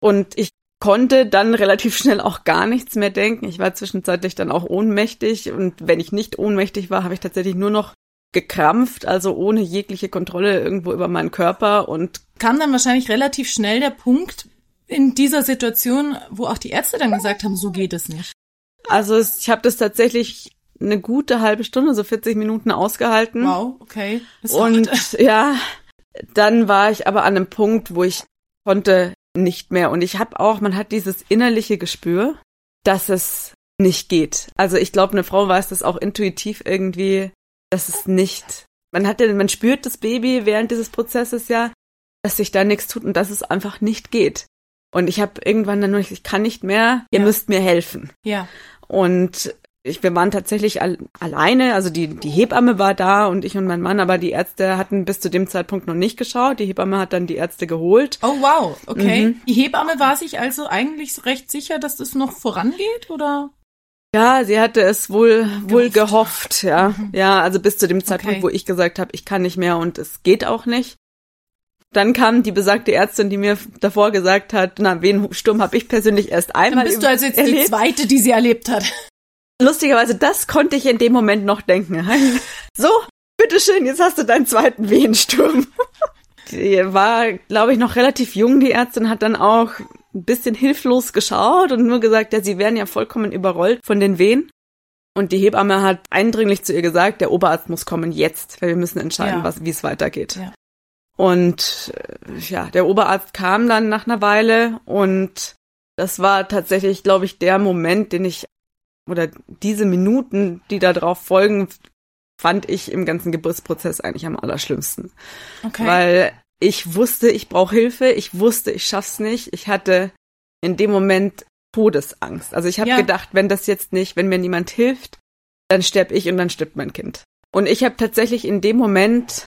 Und ich konnte dann relativ schnell auch gar nichts mehr denken. Ich war zwischenzeitlich dann auch ohnmächtig und wenn ich nicht ohnmächtig war, habe ich tatsächlich nur noch gekrampft, also ohne jegliche Kontrolle irgendwo über meinen Körper und Kam dann wahrscheinlich relativ schnell der Punkt in dieser Situation, wo auch die Ärzte dann gesagt haben, so geht es nicht. Also es- ich habe das tatsächlich eine gute halbe Stunde, so 40 Minuten ausgehalten. Wow, okay. Das Und ja, dann war ich aber an einem Punkt, wo ich konnte nicht mehr. Und ich habe auch, man hat dieses innerliche Gespür, dass es nicht geht. Also ich glaube, eine Frau weiß das auch intuitiv irgendwie, dass es nicht. Man hat ja, man spürt das Baby während dieses Prozesses ja, dass sich da nichts tut und dass es einfach nicht geht. Und ich habe irgendwann dann nur, ich kann nicht mehr, ihr Ja. müsst mir helfen. ja. Und ich, wir waren tatsächlich al alleine, also die, die Hebamme war da und ich und mein Mann, aber die Ärzte hatten bis zu dem Zeitpunkt noch nicht geschaut. Die Hebamme hat dann die Ärzte geholt. Oh wow, okay. Mhm. Die Hebamme war sich also eigentlich recht sicher, dass das noch vorangeht, oder? Ja, sie hatte es wohl, wohl gehofft, ja. Ja, also bis zu dem Zeitpunkt, Okay. wo ich gesagt habe, ich kann nicht mehr und es geht auch nicht. Dann kam die besagte Ärztin, die mir davor gesagt hat, na, wen Sturm habe ich persönlich erst Dann einmal bist du also jetzt die erlebt. zweite, die sie erlebt hat. Lustigerweise, das konnte ich in dem Moment noch denken. So, bitteschön, jetzt hast du deinen zweiten Wehensturm. Die war, glaube ich, noch relativ jung, die Ärztin, hat dann auch ein bisschen hilflos geschaut und nur gesagt, ja, sie wären ja vollkommen überrollt von den Wehen. Und die Hebamme hat eindringlich zu ihr gesagt, der Oberarzt muss kommen jetzt, weil wir müssen entscheiden, Ja. was, wie es weitergeht. Ja. Und äh, ja, der Oberarzt kam dann nach einer Weile und das war tatsächlich, glaube ich, der Moment, den ich oder diese Minuten, die da drauf folgen, fand ich im ganzen Geburtsprozess eigentlich am allerschlimmsten. Okay. Weil ich wusste, ich brauche Hilfe, ich wusste, ich schaff's nicht. Ich hatte in dem Moment Todesangst. Also ich habe Ja. gedacht, wenn das jetzt nicht, wenn mir niemand hilft, dann sterb ich und dann stirbt mein Kind. Und ich habe tatsächlich in dem Moment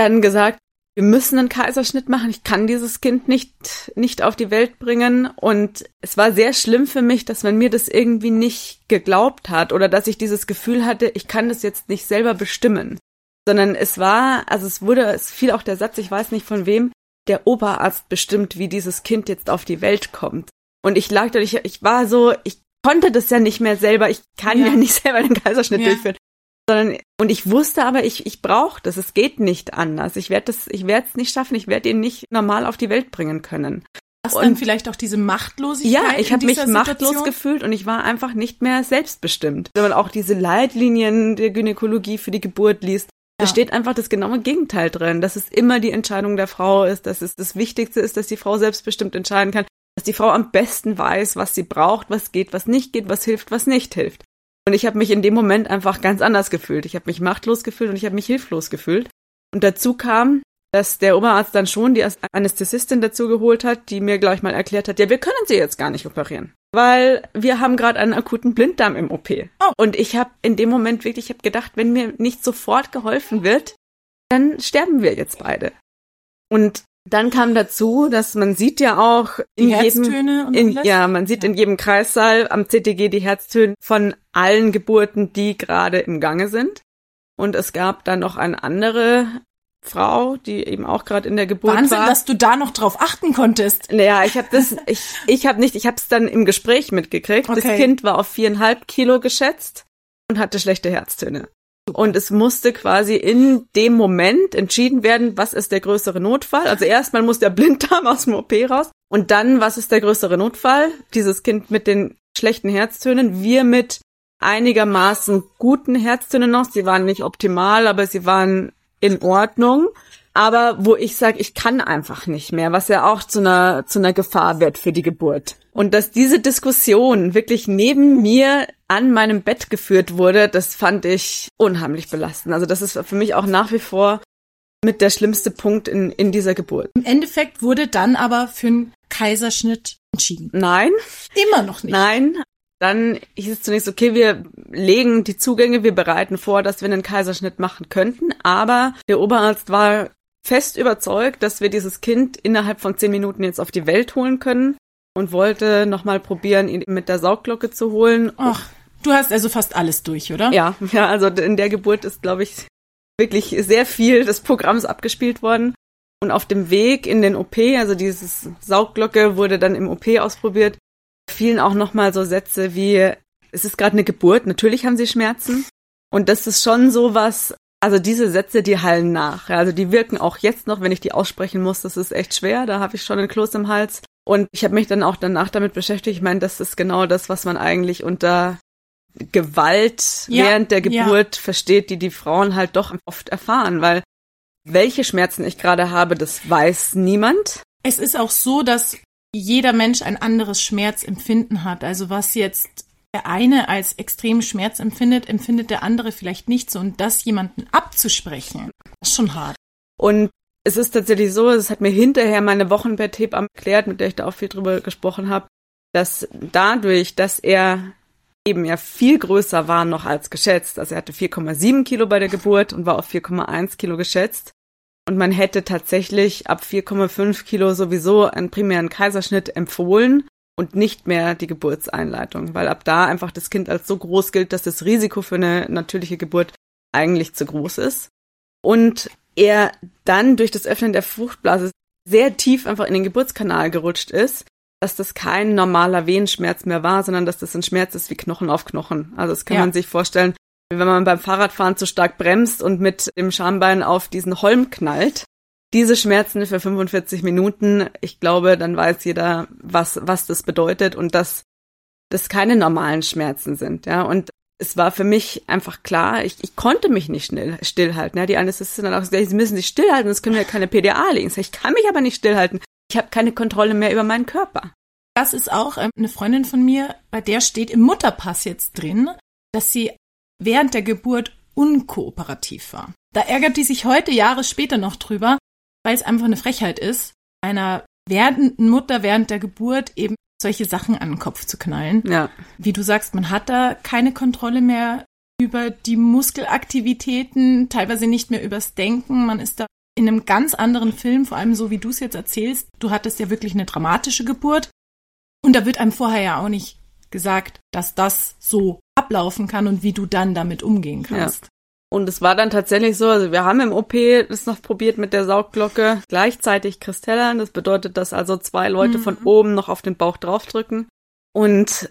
dann gesagt, wir müssen einen Kaiserschnitt machen. Ich kann dieses Kind nicht, nicht auf die Welt bringen. Und es war sehr schlimm für mich, dass man mir das irgendwie nicht geglaubt hat oder dass ich dieses Gefühl hatte, ich kann das jetzt nicht selber bestimmen. Sondern es war, also es wurde, es fiel auch der Satz, ich weiß nicht von wem, der Oberarzt bestimmt, wie dieses Kind jetzt auf die Welt kommt. Und ich lag da, ich, ich war so, ich konnte das ja nicht mehr selber, ich kann ja, ja nicht selber den Kaiserschnitt ja. durchführen sondern und ich wusste aber, ich ich brauche das, es geht nicht anders. Ich werde das, ich werde es nicht schaffen, ich werde ihn nicht normal auf die Welt bringen können. Hast du dann vielleicht auch diese Machtlosigkeit? Ja, ich habe mich Situation? machtlos gefühlt und ich war einfach nicht mehr selbstbestimmt. Wenn man auch diese Leitlinien der Gynäkologie für die Geburt liest, ja. da steht einfach das genaue Gegenteil drin, dass es immer die Entscheidung der Frau ist, dass es das Wichtigste ist, dass die Frau selbstbestimmt entscheiden kann, dass die Frau am besten weiß, was sie braucht, was geht, was nicht geht, was hilft, was nicht hilft. Und ich habe mich in dem Moment einfach ganz anders gefühlt. Ich habe mich machtlos gefühlt und ich habe mich hilflos gefühlt. Und dazu kam, dass der Oberarzt dann schon die Anästhesistin dazu geholt hat, die mir gleich mal erklärt hat, ja, wir können sie jetzt gar nicht operieren, weil wir haben gerade einen akuten Blinddarm im OP. Oh. Und ich habe in dem Moment wirklich, ich habe gedacht, wenn mir nicht sofort geholfen wird, dann sterben wir jetzt beide. Und dann kam dazu, dass man sieht ja auch in die jedem, in, ja, man sieht ja. in jedem Kreissaal am CTG die Herztöne von allen Geburten, die gerade im Gange sind. Und es gab dann noch eine andere Frau, die eben auch gerade in der Geburt Wahnsinn, war. dass du da noch drauf achten konntest. Naja, ich habe das, ich, ich habe nicht, ich habe es dann im Gespräch mitgekriegt. Okay. Das Kind war auf viereinhalb Kilo geschätzt und hatte schlechte Herztöne. Und es musste quasi in dem Moment entschieden werden, was ist der größere Notfall. Also erstmal muss der Blinddarm aus dem OP raus. Und dann, was ist der größere Notfall? Dieses Kind mit den schlechten Herztönen. Wir mit einigermaßen guten Herztönen noch. Sie waren nicht optimal, aber sie waren in Ordnung. Aber wo ich sage, ich kann einfach nicht mehr, was ja auch zu einer, zu einer Gefahr wird für die Geburt. Und dass diese Diskussion wirklich neben mir an meinem Bett geführt wurde, das fand ich unheimlich belastend. Also das ist für mich auch nach wie vor mit der schlimmste Punkt in, in dieser Geburt. Im Endeffekt wurde dann aber für einen Kaiserschnitt entschieden. Nein. Immer noch nicht. Nein. Dann hieß es zunächst, okay, wir legen die Zugänge, wir bereiten vor, dass wir einen Kaiserschnitt machen könnten. Aber der Oberarzt war fest überzeugt, dass wir dieses Kind innerhalb von zehn Minuten jetzt auf die Welt holen können und wollte nochmal probieren, ihn mit der Saugglocke zu holen. Ach. Du hast also fast alles durch, oder? Ja, ja, also in der Geburt ist, glaube ich, wirklich sehr viel des Programms abgespielt worden. Und auf dem Weg in den OP, also dieses Saugglocke wurde dann im OP ausprobiert, fielen auch nochmal so Sätze wie, es ist gerade eine Geburt, natürlich haben sie Schmerzen. Und das ist schon so was, also diese Sätze, die hallen nach. Also die wirken auch jetzt noch, wenn ich die aussprechen muss, das ist echt schwer, da habe ich schon einen Kloß im Hals. Und ich habe mich dann auch danach damit beschäftigt. Ich meine, das ist genau das, was man eigentlich unter Gewalt ja, während der Geburt ja. versteht, die die Frauen halt doch oft erfahren, weil welche Schmerzen ich gerade habe, das weiß niemand. Es ist auch so, dass jeder Mensch ein anderes Schmerzempfinden hat. Also was jetzt der eine als extrem Schmerz empfindet, empfindet der andere vielleicht nicht so. Und das jemanden abzusprechen, ist schon hart. Und es ist tatsächlich so, es hat mir hinterher meine Wochenbetthebamme erklärt, mit der ich da auch viel drüber gesprochen habe, dass dadurch, dass er eben ja viel größer war noch als geschätzt. Also er hatte 4,7 Kilo bei der Geburt und war auf 4,1 Kilo geschätzt. Und man hätte tatsächlich ab 4,5 Kilo sowieso einen primären Kaiserschnitt empfohlen und nicht mehr die Geburtseinleitung, weil ab da einfach das Kind als so groß gilt, dass das Risiko für eine natürliche Geburt eigentlich zu groß ist. Und er dann durch das Öffnen der Fruchtblase sehr tief einfach in den Geburtskanal gerutscht ist dass das kein normaler Wehenschmerz mehr war, sondern dass das ein Schmerz ist wie Knochen auf Knochen. Also das kann ja. man sich vorstellen, wenn man beim Fahrradfahren zu stark bremst und mit dem Schambein auf diesen Holm knallt. Diese Schmerzen für 45 Minuten, ich glaube, dann weiß jeder, was, was das bedeutet und dass das keine normalen Schmerzen sind, ja. Und es war für mich einfach klar, ich, ich konnte mich nicht schnell, stillhalten. Ja. Die Anästhesistin dann auch gesagt, sie müssen sich stillhalten, sonst können wir keine PDA legen. Ich kann mich aber nicht stillhalten. Ich habe keine Kontrolle mehr über meinen Körper. Das ist auch ähm, eine Freundin von mir, bei der steht im Mutterpass jetzt drin, dass sie während der Geburt unkooperativ war. Da ärgert die sich heute Jahre später noch drüber, weil es einfach eine Frechheit ist, einer werdenden Mutter während der Geburt eben solche Sachen an den Kopf zu knallen. Ja. Wie du sagst, man hat da keine Kontrolle mehr über die Muskelaktivitäten, teilweise nicht mehr übers Denken. Man ist da in einem ganz anderen Film, vor allem so wie du es jetzt erzählst. Du hattest ja wirklich eine dramatische Geburt. Und da wird einem vorher ja auch nicht gesagt, dass das so ablaufen kann und wie du dann damit umgehen kannst. Ja. Und es war dann tatsächlich so, also wir haben im OP das noch probiert mit der Saugglocke, gleichzeitig Kristellern. Das bedeutet, dass also zwei Leute mhm. von oben noch auf den Bauch draufdrücken. Und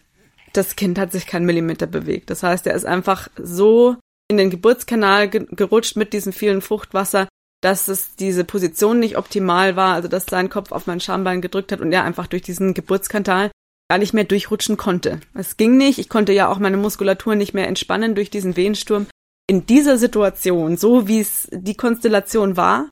das Kind hat sich keinen Millimeter bewegt. Das heißt, er ist einfach so in den Geburtskanal ge gerutscht mit diesem vielen Fruchtwasser, dass es diese Position nicht optimal war, also dass sein Kopf auf mein Schambein gedrückt hat und er einfach durch diesen Geburtskanal gar nicht mehr durchrutschen konnte. Es ging nicht, ich konnte ja auch meine Muskulatur nicht mehr entspannen durch diesen Wehensturm in dieser Situation, so wie es die Konstellation war,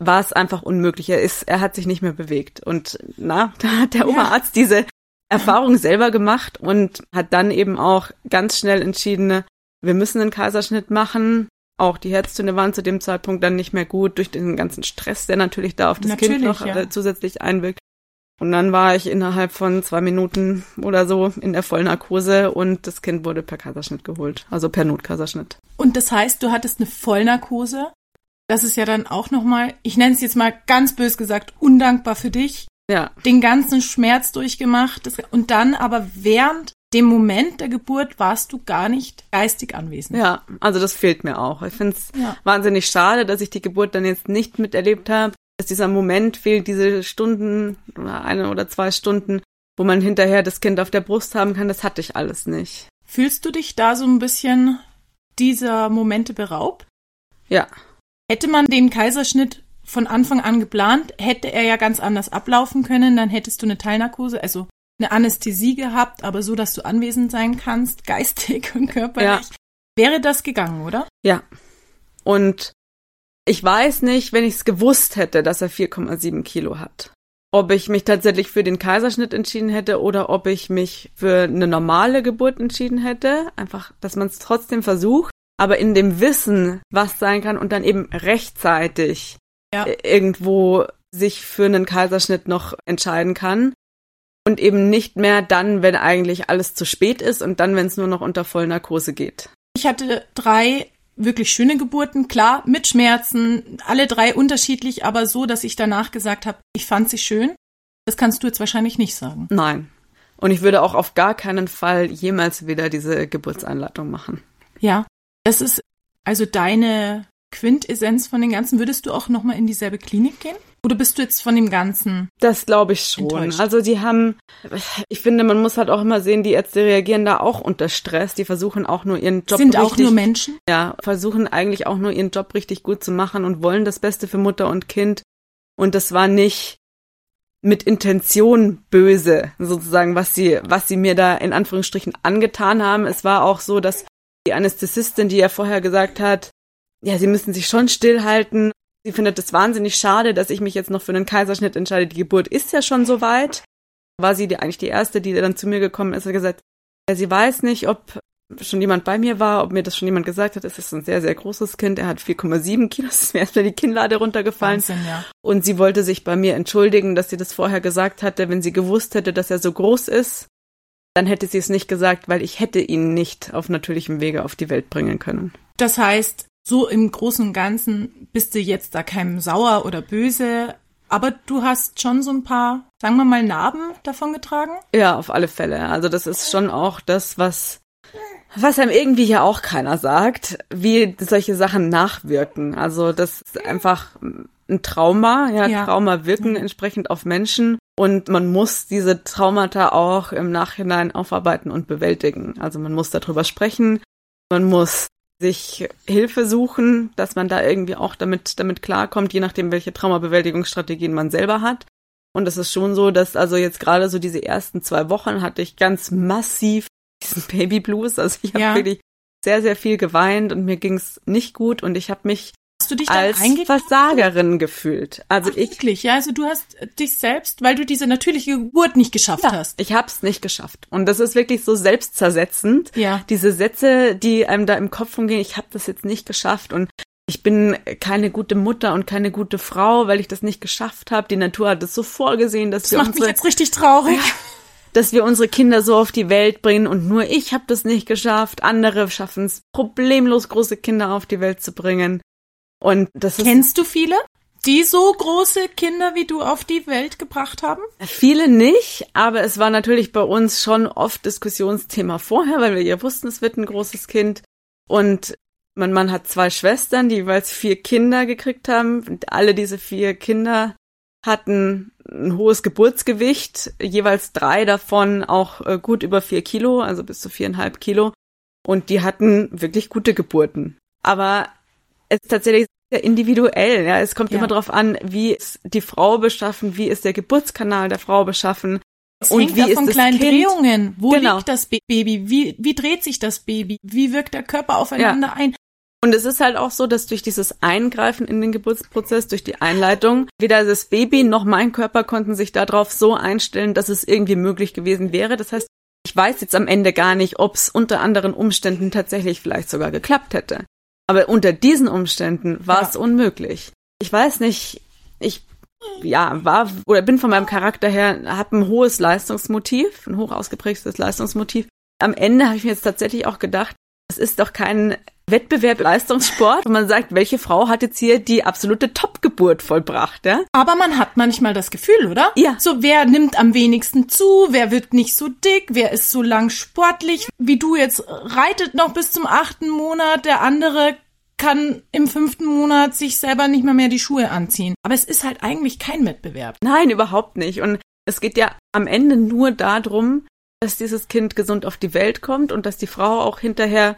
war es einfach unmöglich. Er ist, er hat sich nicht mehr bewegt. Und na, da hat der Oberarzt ja. diese Erfahrung selber gemacht und hat dann eben auch ganz schnell entschieden, wir müssen einen Kaiserschnitt machen. Auch die Herztöne waren zu dem Zeitpunkt dann nicht mehr gut durch den ganzen Stress, der natürlich da auf das natürlich, Kind noch ja. Äh, zusätzlich einwirkt. Und dann war ich innerhalb von zwei Minuten oder so in der Vollnarkose und das Kind wurde per Kaiserschnitt geholt, also per Notkaiserschnitt. Und das heißt, du hattest eine Vollnarkose? Das ist ja dann auch nochmal, ich nenne es jetzt mal ganz bös gesagt, undankbar für dich. Ja. Den ganzen Schmerz durchgemacht und dann aber während dem Moment der Geburt warst du gar nicht geistig anwesend. Ja, also das fehlt mir auch. Ich finde es ja. wahnsinnig schade, dass ich die Geburt dann jetzt nicht miterlebt habe dass dieser Moment fehlt, diese Stunden oder eine oder zwei Stunden, wo man hinterher das Kind auf der Brust haben kann, das hatte ich alles nicht. Fühlst du dich da so ein bisschen dieser Momente beraubt? Ja. Hätte man den Kaiserschnitt von Anfang an geplant, hätte er ja ganz anders ablaufen können, dann hättest du eine Teilnarkose, also eine Anästhesie gehabt, aber so, dass du anwesend sein kannst, geistig und körperlich. Ja. Wäre das gegangen, oder? Ja. Und ich weiß nicht, wenn ich es gewusst hätte, dass er 4,7 Kilo hat. Ob ich mich tatsächlich für den Kaiserschnitt entschieden hätte oder ob ich mich für eine normale Geburt entschieden hätte. Einfach, dass man es trotzdem versucht, aber in dem Wissen, was sein kann und dann eben rechtzeitig ja. irgendwo sich für einen Kaiserschnitt noch entscheiden kann. Und eben nicht mehr dann, wenn eigentlich alles zu spät ist und dann, wenn es nur noch unter Vollnarkose geht. Ich hatte drei wirklich schöne Geburten, klar, mit Schmerzen, alle drei unterschiedlich, aber so, dass ich danach gesagt habe, ich fand sie schön. Das kannst du jetzt wahrscheinlich nicht sagen. Nein. Und ich würde auch auf gar keinen Fall jemals wieder diese Geburtseinleitung machen. Ja, das ist also deine Quintessenz von den ganzen. Würdest du auch nochmal in dieselbe Klinik gehen? Oder bist du jetzt von dem Ganzen? Das glaube ich schon. Enttäuscht? Also die haben, ich finde, man muss halt auch immer sehen, die Ärzte reagieren da auch unter Stress. Die versuchen auch nur ihren Job Sind richtig, auch nur Menschen? Ja, versuchen eigentlich auch nur ihren Job richtig gut zu machen und wollen das Beste für Mutter und Kind. Und das war nicht mit Intention böse, sozusagen, was sie, was sie mir da in Anführungsstrichen angetan haben. Es war auch so, dass die Anästhesistin, die ja vorher gesagt hat, ja, sie müssen sich schon stillhalten Sie findet es wahnsinnig schade, dass ich mich jetzt noch für einen Kaiserschnitt entscheide. Die Geburt ist ja schon soweit. War sie die, eigentlich die erste, die dann zu mir gekommen ist und gesagt, ja, sie weiß nicht, ob schon jemand bei mir war, ob mir das schon jemand gesagt hat. Es ist ein sehr, sehr großes Kind. Er hat 4,7 Kilo. Es ist mir erstmal die Kinnlade runtergefallen. Wahnsinn, ja. Und sie wollte sich bei mir entschuldigen, dass sie das vorher gesagt hatte. Wenn sie gewusst hätte, dass er so groß ist, dann hätte sie es nicht gesagt, weil ich hätte ihn nicht auf natürlichem Wege auf die Welt bringen können. Das heißt, so im Großen und Ganzen bist du jetzt da keinem sauer oder böse, aber du hast schon so ein paar, sagen wir mal, Narben davon getragen? Ja, auf alle Fälle. Also das ist schon auch das, was, was einem irgendwie ja auch keiner sagt, wie solche Sachen nachwirken. Also das ist einfach ein Trauma. Ja, ja. Trauma wirken mhm. entsprechend auf Menschen. Und man muss diese Traumata auch im Nachhinein aufarbeiten und bewältigen. Also man muss darüber sprechen. Man muss sich Hilfe suchen, dass man da irgendwie auch damit, damit klarkommt, je nachdem, welche Traumabewältigungsstrategien man selber hat. Und es ist schon so, dass also jetzt gerade so diese ersten zwei Wochen hatte ich ganz massiv diesen Baby Blues. Also ich habe ja. wirklich sehr, sehr viel geweint und mir ging's nicht gut und ich habe mich du dich als Versagerin gefühlt. Also Ach, ich wirklich, ja, also du hast dich selbst, weil du diese natürliche Geburt nicht geschafft ja, hast. Ich hab's nicht geschafft und das ist wirklich so selbstzersetzend. Ja. Diese Sätze, die einem da im Kopf umgehen, ich habe das jetzt nicht geschafft und ich bin keine gute Mutter und keine gute Frau, weil ich das nicht geschafft habe. Die Natur hat es so vorgesehen, dass das wir macht unsere, mich jetzt richtig traurig. dass wir unsere Kinder so auf die Welt bringen und nur ich habe das nicht geschafft. Andere schaffen es problemlos große Kinder auf die Welt zu bringen. Und das ist Kennst du viele, die so große Kinder wie du auf die Welt gebracht haben? Viele nicht, aber es war natürlich bei uns schon oft Diskussionsthema vorher, weil wir ja wussten, es wird ein großes Kind. Und mein Mann hat zwei Schwestern, die jeweils vier Kinder gekriegt haben. Und alle diese vier Kinder hatten ein hohes Geburtsgewicht, jeweils drei davon auch äh, gut über vier Kilo, also bis zu viereinhalb Kilo. Und die hatten wirklich gute Geburten. Aber es ist tatsächlich sehr individuell. Ja, es kommt ja. immer darauf an, wie ist die Frau beschaffen, wie ist der Geburtskanal der Frau beschaffen. Es und wie von kleinen kind? Drehungen. Wo genau. liegt das Baby? Wie, wie dreht sich das Baby? Wie wirkt der Körper aufeinander ja. ein? Und es ist halt auch so, dass durch dieses Eingreifen in den Geburtsprozess, durch die Einleitung, weder das Baby noch mein Körper konnten sich darauf so einstellen, dass es irgendwie möglich gewesen wäre. Das heißt, ich weiß jetzt am Ende gar nicht, ob es unter anderen Umständen tatsächlich vielleicht sogar geklappt hätte. Aber unter diesen Umständen war es unmöglich. Ich weiß nicht, ich ja, war oder bin von meinem Charakter her, habe ein hohes Leistungsmotiv, ein hoch ausgeprägtes Leistungsmotiv. Am Ende habe ich mir jetzt tatsächlich auch gedacht, es ist doch kein Wettbewerb Leistungssport, wo man sagt, welche Frau hat jetzt hier die absolute Topgeburt vollbracht, ja? Aber man hat manchmal das Gefühl, oder? Ja. So, wer nimmt am wenigsten zu, wer wird nicht so dick, wer ist so lang sportlich, wie du jetzt reitet noch bis zum achten Monat, der andere kann im fünften Monat sich selber nicht mehr mehr die Schuhe anziehen. Aber es ist halt eigentlich kein Wettbewerb. Nein, überhaupt nicht. Und es geht ja am Ende nur darum, dass dieses Kind gesund auf die Welt kommt und dass die Frau auch hinterher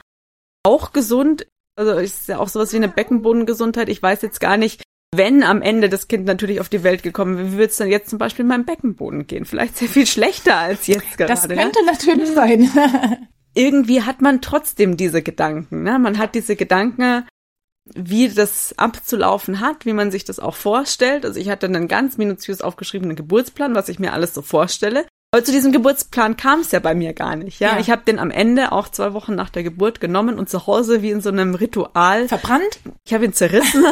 auch gesund, also ist ja auch sowas wie eine Beckenbodengesundheit. Ich weiß jetzt gar nicht, wenn am Ende das Kind natürlich auf die Welt gekommen wäre, wie würde es dann jetzt zum Beispiel in meinem Beckenboden gehen? Vielleicht sehr viel schlechter als jetzt gerade. Das könnte ja? natürlich sein. Irgendwie hat man trotzdem diese Gedanken. Ne? Man hat diese Gedanken, wie das abzulaufen hat, wie man sich das auch vorstellt. Also ich hatte einen ganz minutiös aufgeschriebenen Geburtsplan, was ich mir alles so vorstelle. Aber zu diesem Geburtsplan kam es ja bei mir gar nicht. Ja, ja. ich habe den am Ende auch zwei Wochen nach der Geburt genommen und zu Hause wie in so einem Ritual verbrannt. Ich habe ihn zerrissen,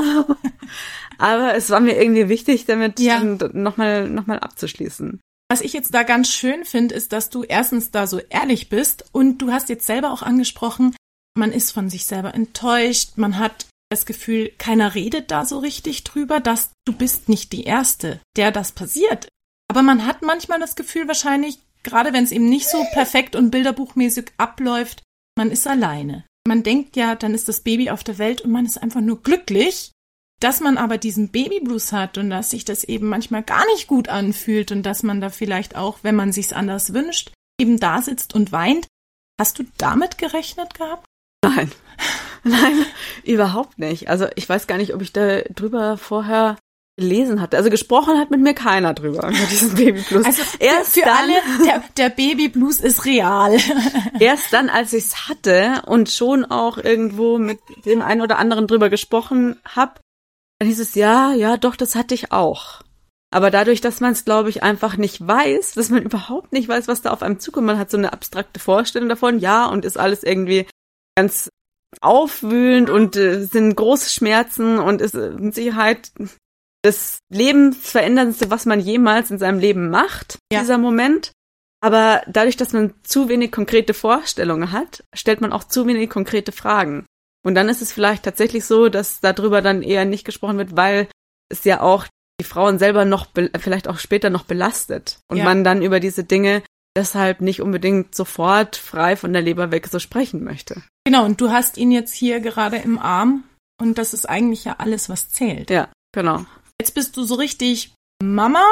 aber es war mir irgendwie wichtig, damit ja. nochmal noch mal abzuschließen. Was ich jetzt da ganz schön finde, ist, dass du erstens da so ehrlich bist und du hast jetzt selber auch angesprochen, man ist von sich selber enttäuscht, man hat das Gefühl, keiner redet da so richtig drüber, dass du bist nicht die Erste, der das passiert. Aber man hat manchmal das Gefühl wahrscheinlich, gerade wenn es eben nicht so perfekt und bilderbuchmäßig abläuft, man ist alleine. Man denkt ja, dann ist das Baby auf der Welt und man ist einfach nur glücklich. Dass man aber diesen Babyblues hat und dass sich das eben manchmal gar nicht gut anfühlt und dass man da vielleicht auch, wenn man sich's anders wünscht, eben da sitzt und weint. Hast du damit gerechnet gehabt? Nein. Nein, überhaupt nicht. Also ich weiß gar nicht, ob ich da drüber vorher gelesen hatte. Also gesprochen hat mit mir keiner drüber, über diesen Babyblues. Also erst für dann, alle, der, der Babyblues ist real. erst dann, als ich es hatte und schon auch irgendwo mit dem einen oder anderen drüber gesprochen habe, dann hieß es, ja, ja, doch, das hatte ich auch. Aber dadurch, dass man es, glaube ich, einfach nicht weiß, dass man überhaupt nicht weiß, was da auf einem zukommt, man hat so eine abstrakte Vorstellung davon, ja, und ist alles irgendwie ganz aufwühlend und äh, sind große Schmerzen und ist äh, mit Sicherheit das lebensveränderndste, was man jemals in seinem Leben macht, ja. dieser Moment. Aber dadurch, dass man zu wenig konkrete Vorstellungen hat, stellt man auch zu wenig konkrete Fragen. Und dann ist es vielleicht tatsächlich so, dass darüber dann eher nicht gesprochen wird, weil es ja auch die Frauen selber noch, vielleicht auch später noch belastet. Und ja. man dann über diese Dinge deshalb nicht unbedingt sofort frei von der Leber weg so sprechen möchte. Genau, und du hast ihn jetzt hier gerade im Arm und das ist eigentlich ja alles, was zählt. Ja, genau. Jetzt bist du so richtig Mama.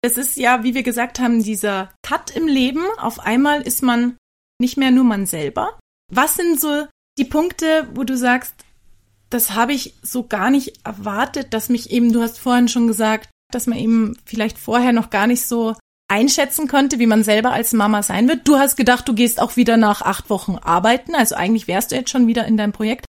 Es ist ja, wie wir gesagt haben, dieser Cut im Leben. Auf einmal ist man nicht mehr nur man selber. Was sind so die Punkte, wo du sagst, das habe ich so gar nicht erwartet, dass mich eben, du hast vorhin schon gesagt, dass man eben vielleicht vorher noch gar nicht so einschätzen konnte, wie man selber als Mama sein wird. Du hast gedacht, du gehst auch wieder nach acht Wochen arbeiten, also eigentlich wärst du jetzt schon wieder in deinem Projekt.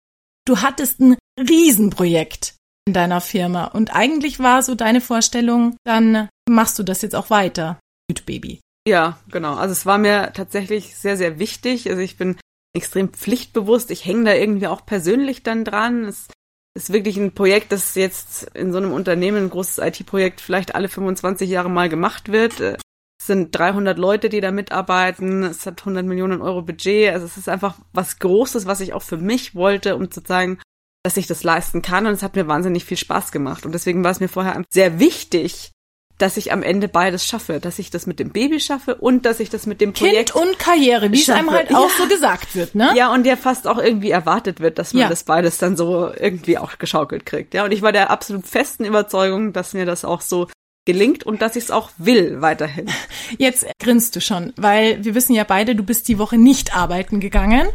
Du hattest ein Riesenprojekt in deiner Firma. Und eigentlich war so deine Vorstellung, dann machst du das jetzt auch weiter Baby. Ja, genau. Also es war mir tatsächlich sehr, sehr wichtig. Also ich bin extrem pflichtbewusst. Ich hänge da irgendwie auch persönlich dann dran. Es ist wirklich ein Projekt, das jetzt in so einem Unternehmen, ein großes IT-Projekt, vielleicht alle 25 Jahre mal gemacht wird. Es sind 300 Leute, die da mitarbeiten. Es hat 100 Millionen Euro Budget. Also es ist einfach was Großes, was ich auch für mich wollte, um zu zeigen, dass ich das leisten kann und es hat mir wahnsinnig viel Spaß gemacht. Und deswegen war es mir vorher sehr wichtig, dass ich am Ende beides schaffe, dass ich das mit dem Baby schaffe und dass ich das mit dem Projekt Kind und Karriere, wie es einem halt auch ja. so gesagt wird, ne? Ja, und ja fast auch irgendwie erwartet wird, dass man ja. das beides dann so irgendwie auch geschaukelt kriegt. Ja, und ich war der absolut festen Überzeugung, dass mir das auch so gelingt und dass ich es auch will weiterhin. Jetzt grinst du schon, weil wir wissen ja beide, du bist die Woche nicht arbeiten gegangen.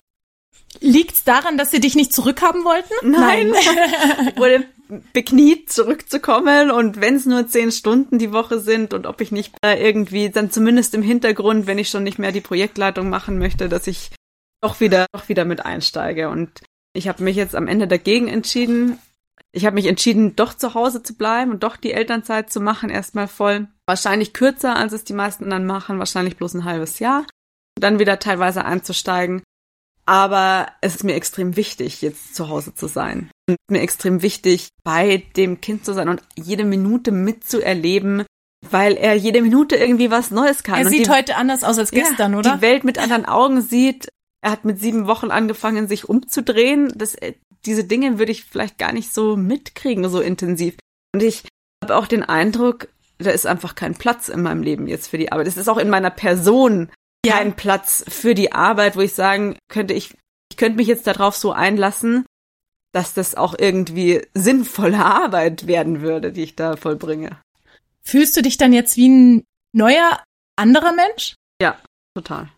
Liegt's daran, dass sie dich nicht zurückhaben wollten? Nein. Nein. wurde bekniet zurückzukommen und wenn es nur zehn Stunden die Woche sind und ob ich nicht äh, irgendwie dann zumindest im Hintergrund, wenn ich schon nicht mehr die Projektleitung machen möchte, dass ich doch wieder doch wieder mit einsteige und ich habe mich jetzt am Ende dagegen entschieden. Ich habe mich entschieden, doch zu Hause zu bleiben und doch die Elternzeit zu machen, erstmal voll. Wahrscheinlich kürzer, als es die meisten anderen machen, wahrscheinlich bloß ein halbes Jahr. Dann wieder teilweise einzusteigen. Aber es ist mir extrem wichtig, jetzt zu Hause zu sein. Und mir extrem wichtig, bei dem Kind zu sein und jede Minute mitzuerleben, weil er jede Minute irgendwie was Neues kann. Er sieht die, heute anders aus als gestern, ja, oder? Die Welt mit anderen Augen sieht. Er hat mit sieben Wochen angefangen, sich umzudrehen. Das, äh, diese Dinge würde ich vielleicht gar nicht so mitkriegen, so intensiv. Und ich habe auch den Eindruck, da ist einfach kein Platz in meinem Leben jetzt für die Arbeit. Es ist auch in meiner Person keinen Platz für die Arbeit, wo ich sagen könnte, ich, ich könnte mich jetzt darauf so einlassen, dass das auch irgendwie sinnvolle Arbeit werden würde, die ich da vollbringe. Fühlst du dich dann jetzt wie ein neuer, anderer Mensch? Ja, total.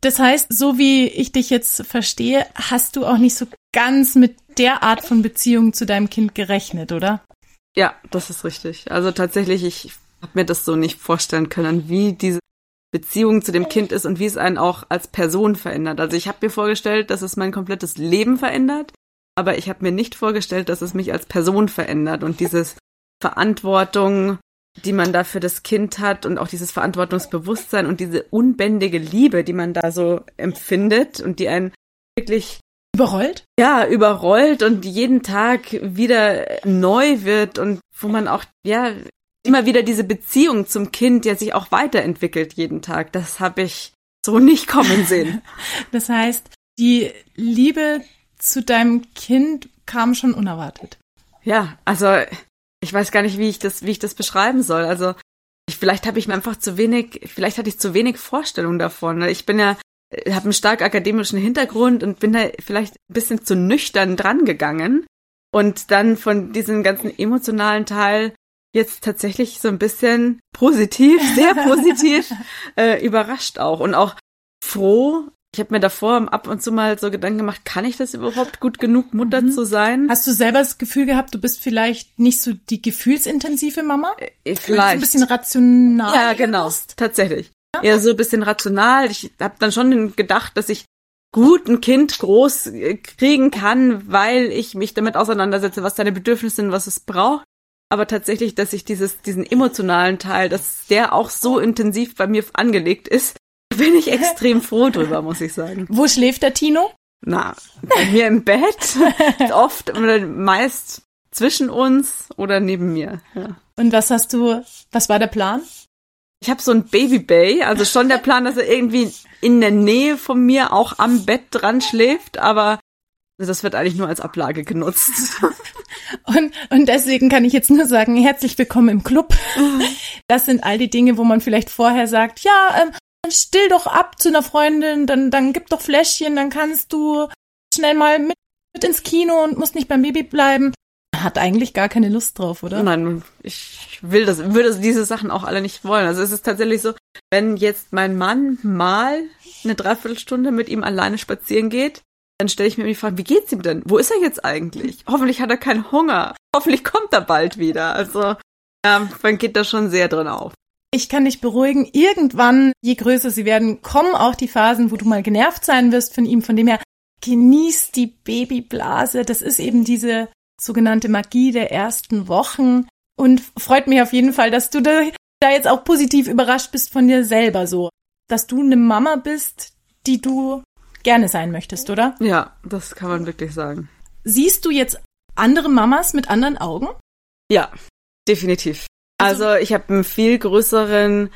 Das heißt, so wie ich dich jetzt verstehe, hast du auch nicht so ganz mit der Art von Beziehung zu deinem Kind gerechnet, oder? Ja, das ist richtig. Also tatsächlich, ich habe mir das so nicht vorstellen können, wie diese Beziehung zu dem Kind ist und wie es einen auch als Person verändert. Also ich habe mir vorgestellt, dass es mein komplettes Leben verändert, aber ich habe mir nicht vorgestellt, dass es mich als Person verändert und dieses Verantwortung, die man da für das Kind hat und auch dieses Verantwortungsbewusstsein und diese unbändige Liebe, die man da so empfindet und die einen wirklich Überrollt? Ja, überrollt und jeden Tag wieder neu wird und wo man auch, ja, immer wieder diese Beziehung zum Kind, der sich auch weiterentwickelt jeden Tag. Das habe ich so nicht kommen sehen. Das heißt, die Liebe zu deinem Kind kam schon unerwartet. Ja, also ich weiß gar nicht, wie ich das, wie ich das beschreiben soll. Also ich, vielleicht habe ich mir einfach zu wenig, vielleicht hatte ich zu wenig Vorstellung davon. Ich bin ja, habe einen stark akademischen Hintergrund und bin da vielleicht ein bisschen zu nüchtern dran gegangen und dann von diesem ganzen emotionalen Teil jetzt tatsächlich so ein bisschen positiv, sehr positiv äh, überrascht auch und auch froh. Ich habe mir davor ab und zu mal so Gedanken gemacht, kann ich das überhaupt gut genug, Mutter mhm. zu sein? Hast du selber das Gefühl gehabt, du bist vielleicht nicht so die gefühlsintensive Mama? Äh, vielleicht. Ein bisschen rational. Ja, genau. Tatsächlich. Ja. Eher so ein bisschen rational. Ich habe dann schon gedacht, dass ich gut ein Kind groß äh, kriegen kann, weil ich mich damit auseinandersetze, was deine Bedürfnisse sind, was es braucht aber tatsächlich, dass ich dieses, diesen emotionalen Teil, dass der auch so intensiv bei mir angelegt ist, bin ich extrem froh drüber, muss ich sagen. Wo schläft der Tino? Na, bei mir im Bett, oft oder meist zwischen uns oder neben mir. Ja. Und was hast du, was war der Plan? Ich habe so ein Baby Bay, also schon der Plan, dass er irgendwie in der Nähe von mir auch am Bett dran schläft, aber das wird eigentlich nur als Ablage genutzt. Und, und deswegen kann ich jetzt nur sagen, herzlich willkommen im Club. Das sind all die Dinge, wo man vielleicht vorher sagt, ja, ähm, still doch ab zu einer Freundin, dann, dann gib doch Fläschchen, dann kannst du schnell mal mit, mit ins Kino und musst nicht beim Baby bleiben. Hat eigentlich gar keine Lust drauf, oder? Nein, ich will das, würde diese Sachen auch alle nicht wollen. Also es ist tatsächlich so, wenn jetzt mein Mann mal eine Dreiviertelstunde mit ihm alleine spazieren geht, dann stelle ich mir die Frage, wie geht's ihm denn? Wo ist er jetzt eigentlich? Hoffentlich hat er keinen Hunger. Hoffentlich kommt er bald wieder. Also, ja, man geht da schon sehr drin auf. Ich kann dich beruhigen, irgendwann, je größer sie werden, kommen auch die Phasen, wo du mal genervt sein wirst von ihm. Von dem her, genieß die Babyblase. Das ist eben diese sogenannte Magie der ersten Wochen. Und freut mich auf jeden Fall, dass du da, da jetzt auch positiv überrascht bist von dir selber so. Dass du eine Mama bist, die du gerne sein möchtest, oder? Ja, das kann man wirklich sagen. Siehst du jetzt andere Mamas mit anderen Augen? Ja, definitiv. Also, also ich habe einen viel größeren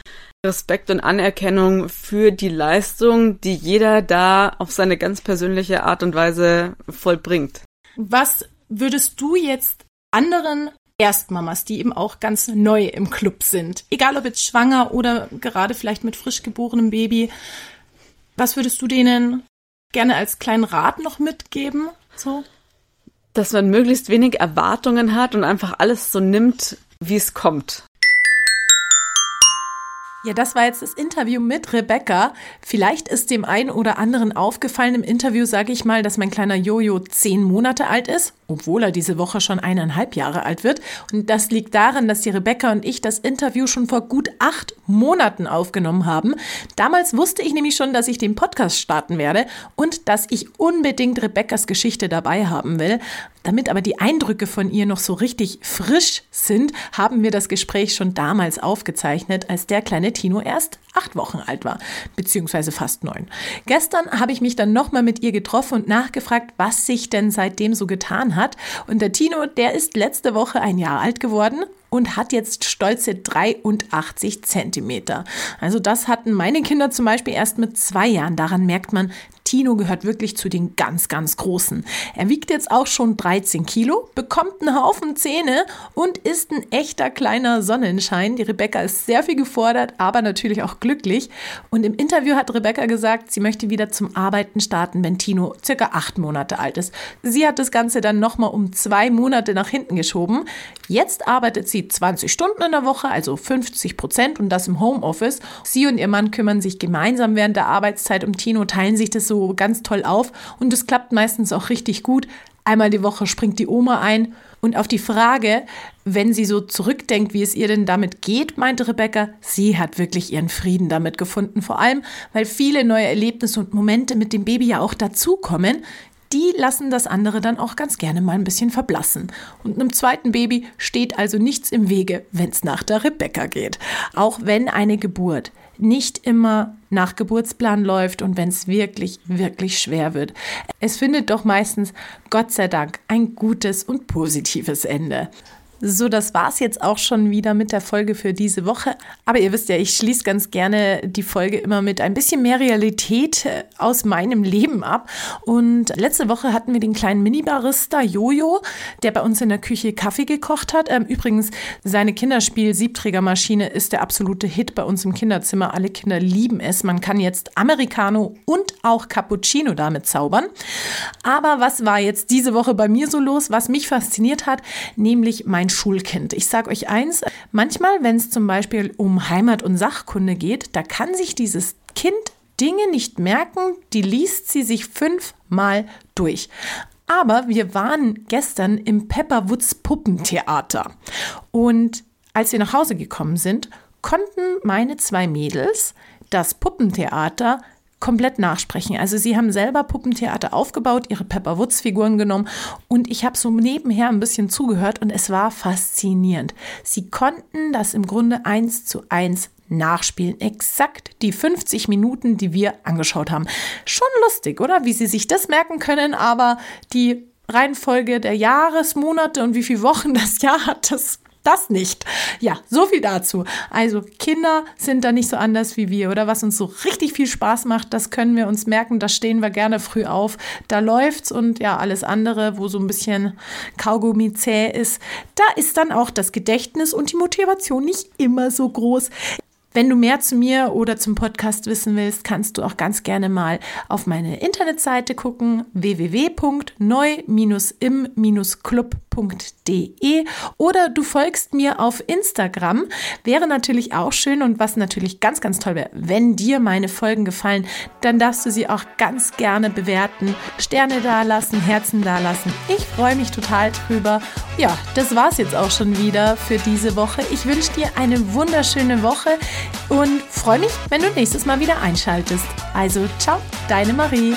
Respekt und Anerkennung für die Leistung, die jeder da auf seine ganz persönliche Art und Weise vollbringt. Was würdest du jetzt anderen Erstmamas, die eben auch ganz neu im Club sind, egal ob jetzt schwanger oder gerade vielleicht mit frisch geborenem Baby, was würdest du denen gerne als kleinen Rat noch mitgeben? So? Dass man möglichst wenig Erwartungen hat und einfach alles so nimmt, wie es kommt. Ja, das war jetzt das Interview mit Rebecca. Vielleicht ist dem einen oder anderen aufgefallen im Interview, sage ich mal, dass mein kleiner Jojo zehn Monate alt ist, obwohl er diese Woche schon eineinhalb Jahre alt wird. Und das liegt daran, dass die Rebecca und ich das Interview schon vor gut acht Monaten aufgenommen haben. Damals wusste ich nämlich schon, dass ich den Podcast starten werde und dass ich unbedingt Rebeccas Geschichte dabei haben will. Damit aber die Eindrücke von ihr noch so richtig frisch sind, haben wir das Gespräch schon damals aufgezeichnet, als der kleine Tino erst acht Wochen alt war, beziehungsweise fast neun. Gestern habe ich mich dann nochmal mit ihr getroffen und nachgefragt, was sich denn seitdem so getan hat. Und der Tino, der ist letzte Woche ein Jahr alt geworden und hat jetzt stolze 83 Zentimeter. Also das hatten meine Kinder zum Beispiel erst mit zwei Jahren. Daran merkt man, Tino gehört wirklich zu den ganz, ganz Großen. Er wiegt jetzt auch schon 13 Kilo, bekommt einen Haufen Zähne und ist ein echter kleiner Sonnenschein. Die Rebecca ist sehr viel gefordert, aber natürlich auch glücklich. Und im Interview hat Rebecca gesagt, sie möchte wieder zum Arbeiten starten, wenn Tino circa acht Monate alt ist. Sie hat das Ganze dann nochmal um zwei Monate nach hinten geschoben. Jetzt arbeitet sie 20 Stunden in der Woche, also 50 Prozent und das im Homeoffice. Sie und ihr Mann kümmern sich gemeinsam während der Arbeitszeit um Tino, teilen sich das so ganz toll auf und es klappt meistens auch richtig gut. Einmal die Woche springt die Oma ein und auf die Frage, wenn sie so zurückdenkt, wie es ihr denn damit geht, meinte Rebecca, sie hat wirklich ihren Frieden damit gefunden. Vor allem, weil viele neue Erlebnisse und Momente mit dem Baby ja auch dazukommen. Die lassen das andere dann auch ganz gerne mal ein bisschen verblassen. Und einem zweiten Baby steht also nichts im Wege, wenn es nach der Rebecca geht. Auch wenn eine Geburt nicht immer nach Geburtsplan läuft und wenn es wirklich, wirklich schwer wird. Es findet doch meistens, Gott sei Dank, ein gutes und positives Ende. So, das war's jetzt auch schon wieder mit der Folge für diese Woche. Aber ihr wisst ja, ich schließe ganz gerne die Folge immer mit ein bisschen mehr Realität äh, aus meinem Leben ab. Und letzte Woche hatten wir den kleinen Mini-Barista Jojo, der bei uns in der Küche Kaffee gekocht hat. Ähm, übrigens, seine Kinderspiel-Siebträgermaschine ist der absolute Hit bei uns im Kinderzimmer. Alle Kinder lieben es. Man kann jetzt Americano und auch Cappuccino damit zaubern. Aber was war jetzt diese Woche bei mir so los, was mich fasziniert hat, nämlich mein ein Schulkind. Ich sage euch eins, manchmal, wenn es zum Beispiel um Heimat- und Sachkunde geht, da kann sich dieses Kind Dinge nicht merken, die liest sie sich fünfmal durch. Aber wir waren gestern im Pepperwoods Puppentheater. Und als wir nach Hause gekommen sind, konnten meine zwei Mädels das Puppentheater komplett nachsprechen. Also sie haben selber Puppentheater aufgebaut, ihre Pepper Woods Figuren genommen und ich habe so nebenher ein bisschen zugehört und es war faszinierend. Sie konnten das im Grunde eins zu eins nachspielen. Exakt die 50 Minuten, die wir angeschaut haben. Schon lustig, oder? Wie sie sich das merken können, aber die Reihenfolge der Jahresmonate und wie viele Wochen das Jahr hat, das das nicht. Ja, so viel dazu. Also Kinder sind da nicht so anders wie wir, oder? Was uns so richtig viel Spaß macht, das können wir uns merken, da stehen wir gerne früh auf. Da läuft's und ja, alles andere, wo so ein bisschen Kaugummi zäh ist, da ist dann auch das Gedächtnis und die Motivation nicht immer so groß. Wenn du mehr zu mir oder zum Podcast wissen willst, kannst du auch ganz gerne mal auf meine Internetseite gucken www.neu-im-club.de oder du folgst mir auf Instagram. Wäre natürlich auch schön und was natürlich ganz, ganz toll wäre, wenn dir meine Folgen gefallen, dann darfst du sie auch ganz gerne bewerten, Sterne dalassen, Herzen dalassen. Ich freue mich total drüber. Ja, das war's jetzt auch schon wieder für diese Woche. Ich wünsche dir eine wunderschöne Woche und freue mich, wenn du nächstes Mal wieder einschaltest. Also, ciao, deine Marie.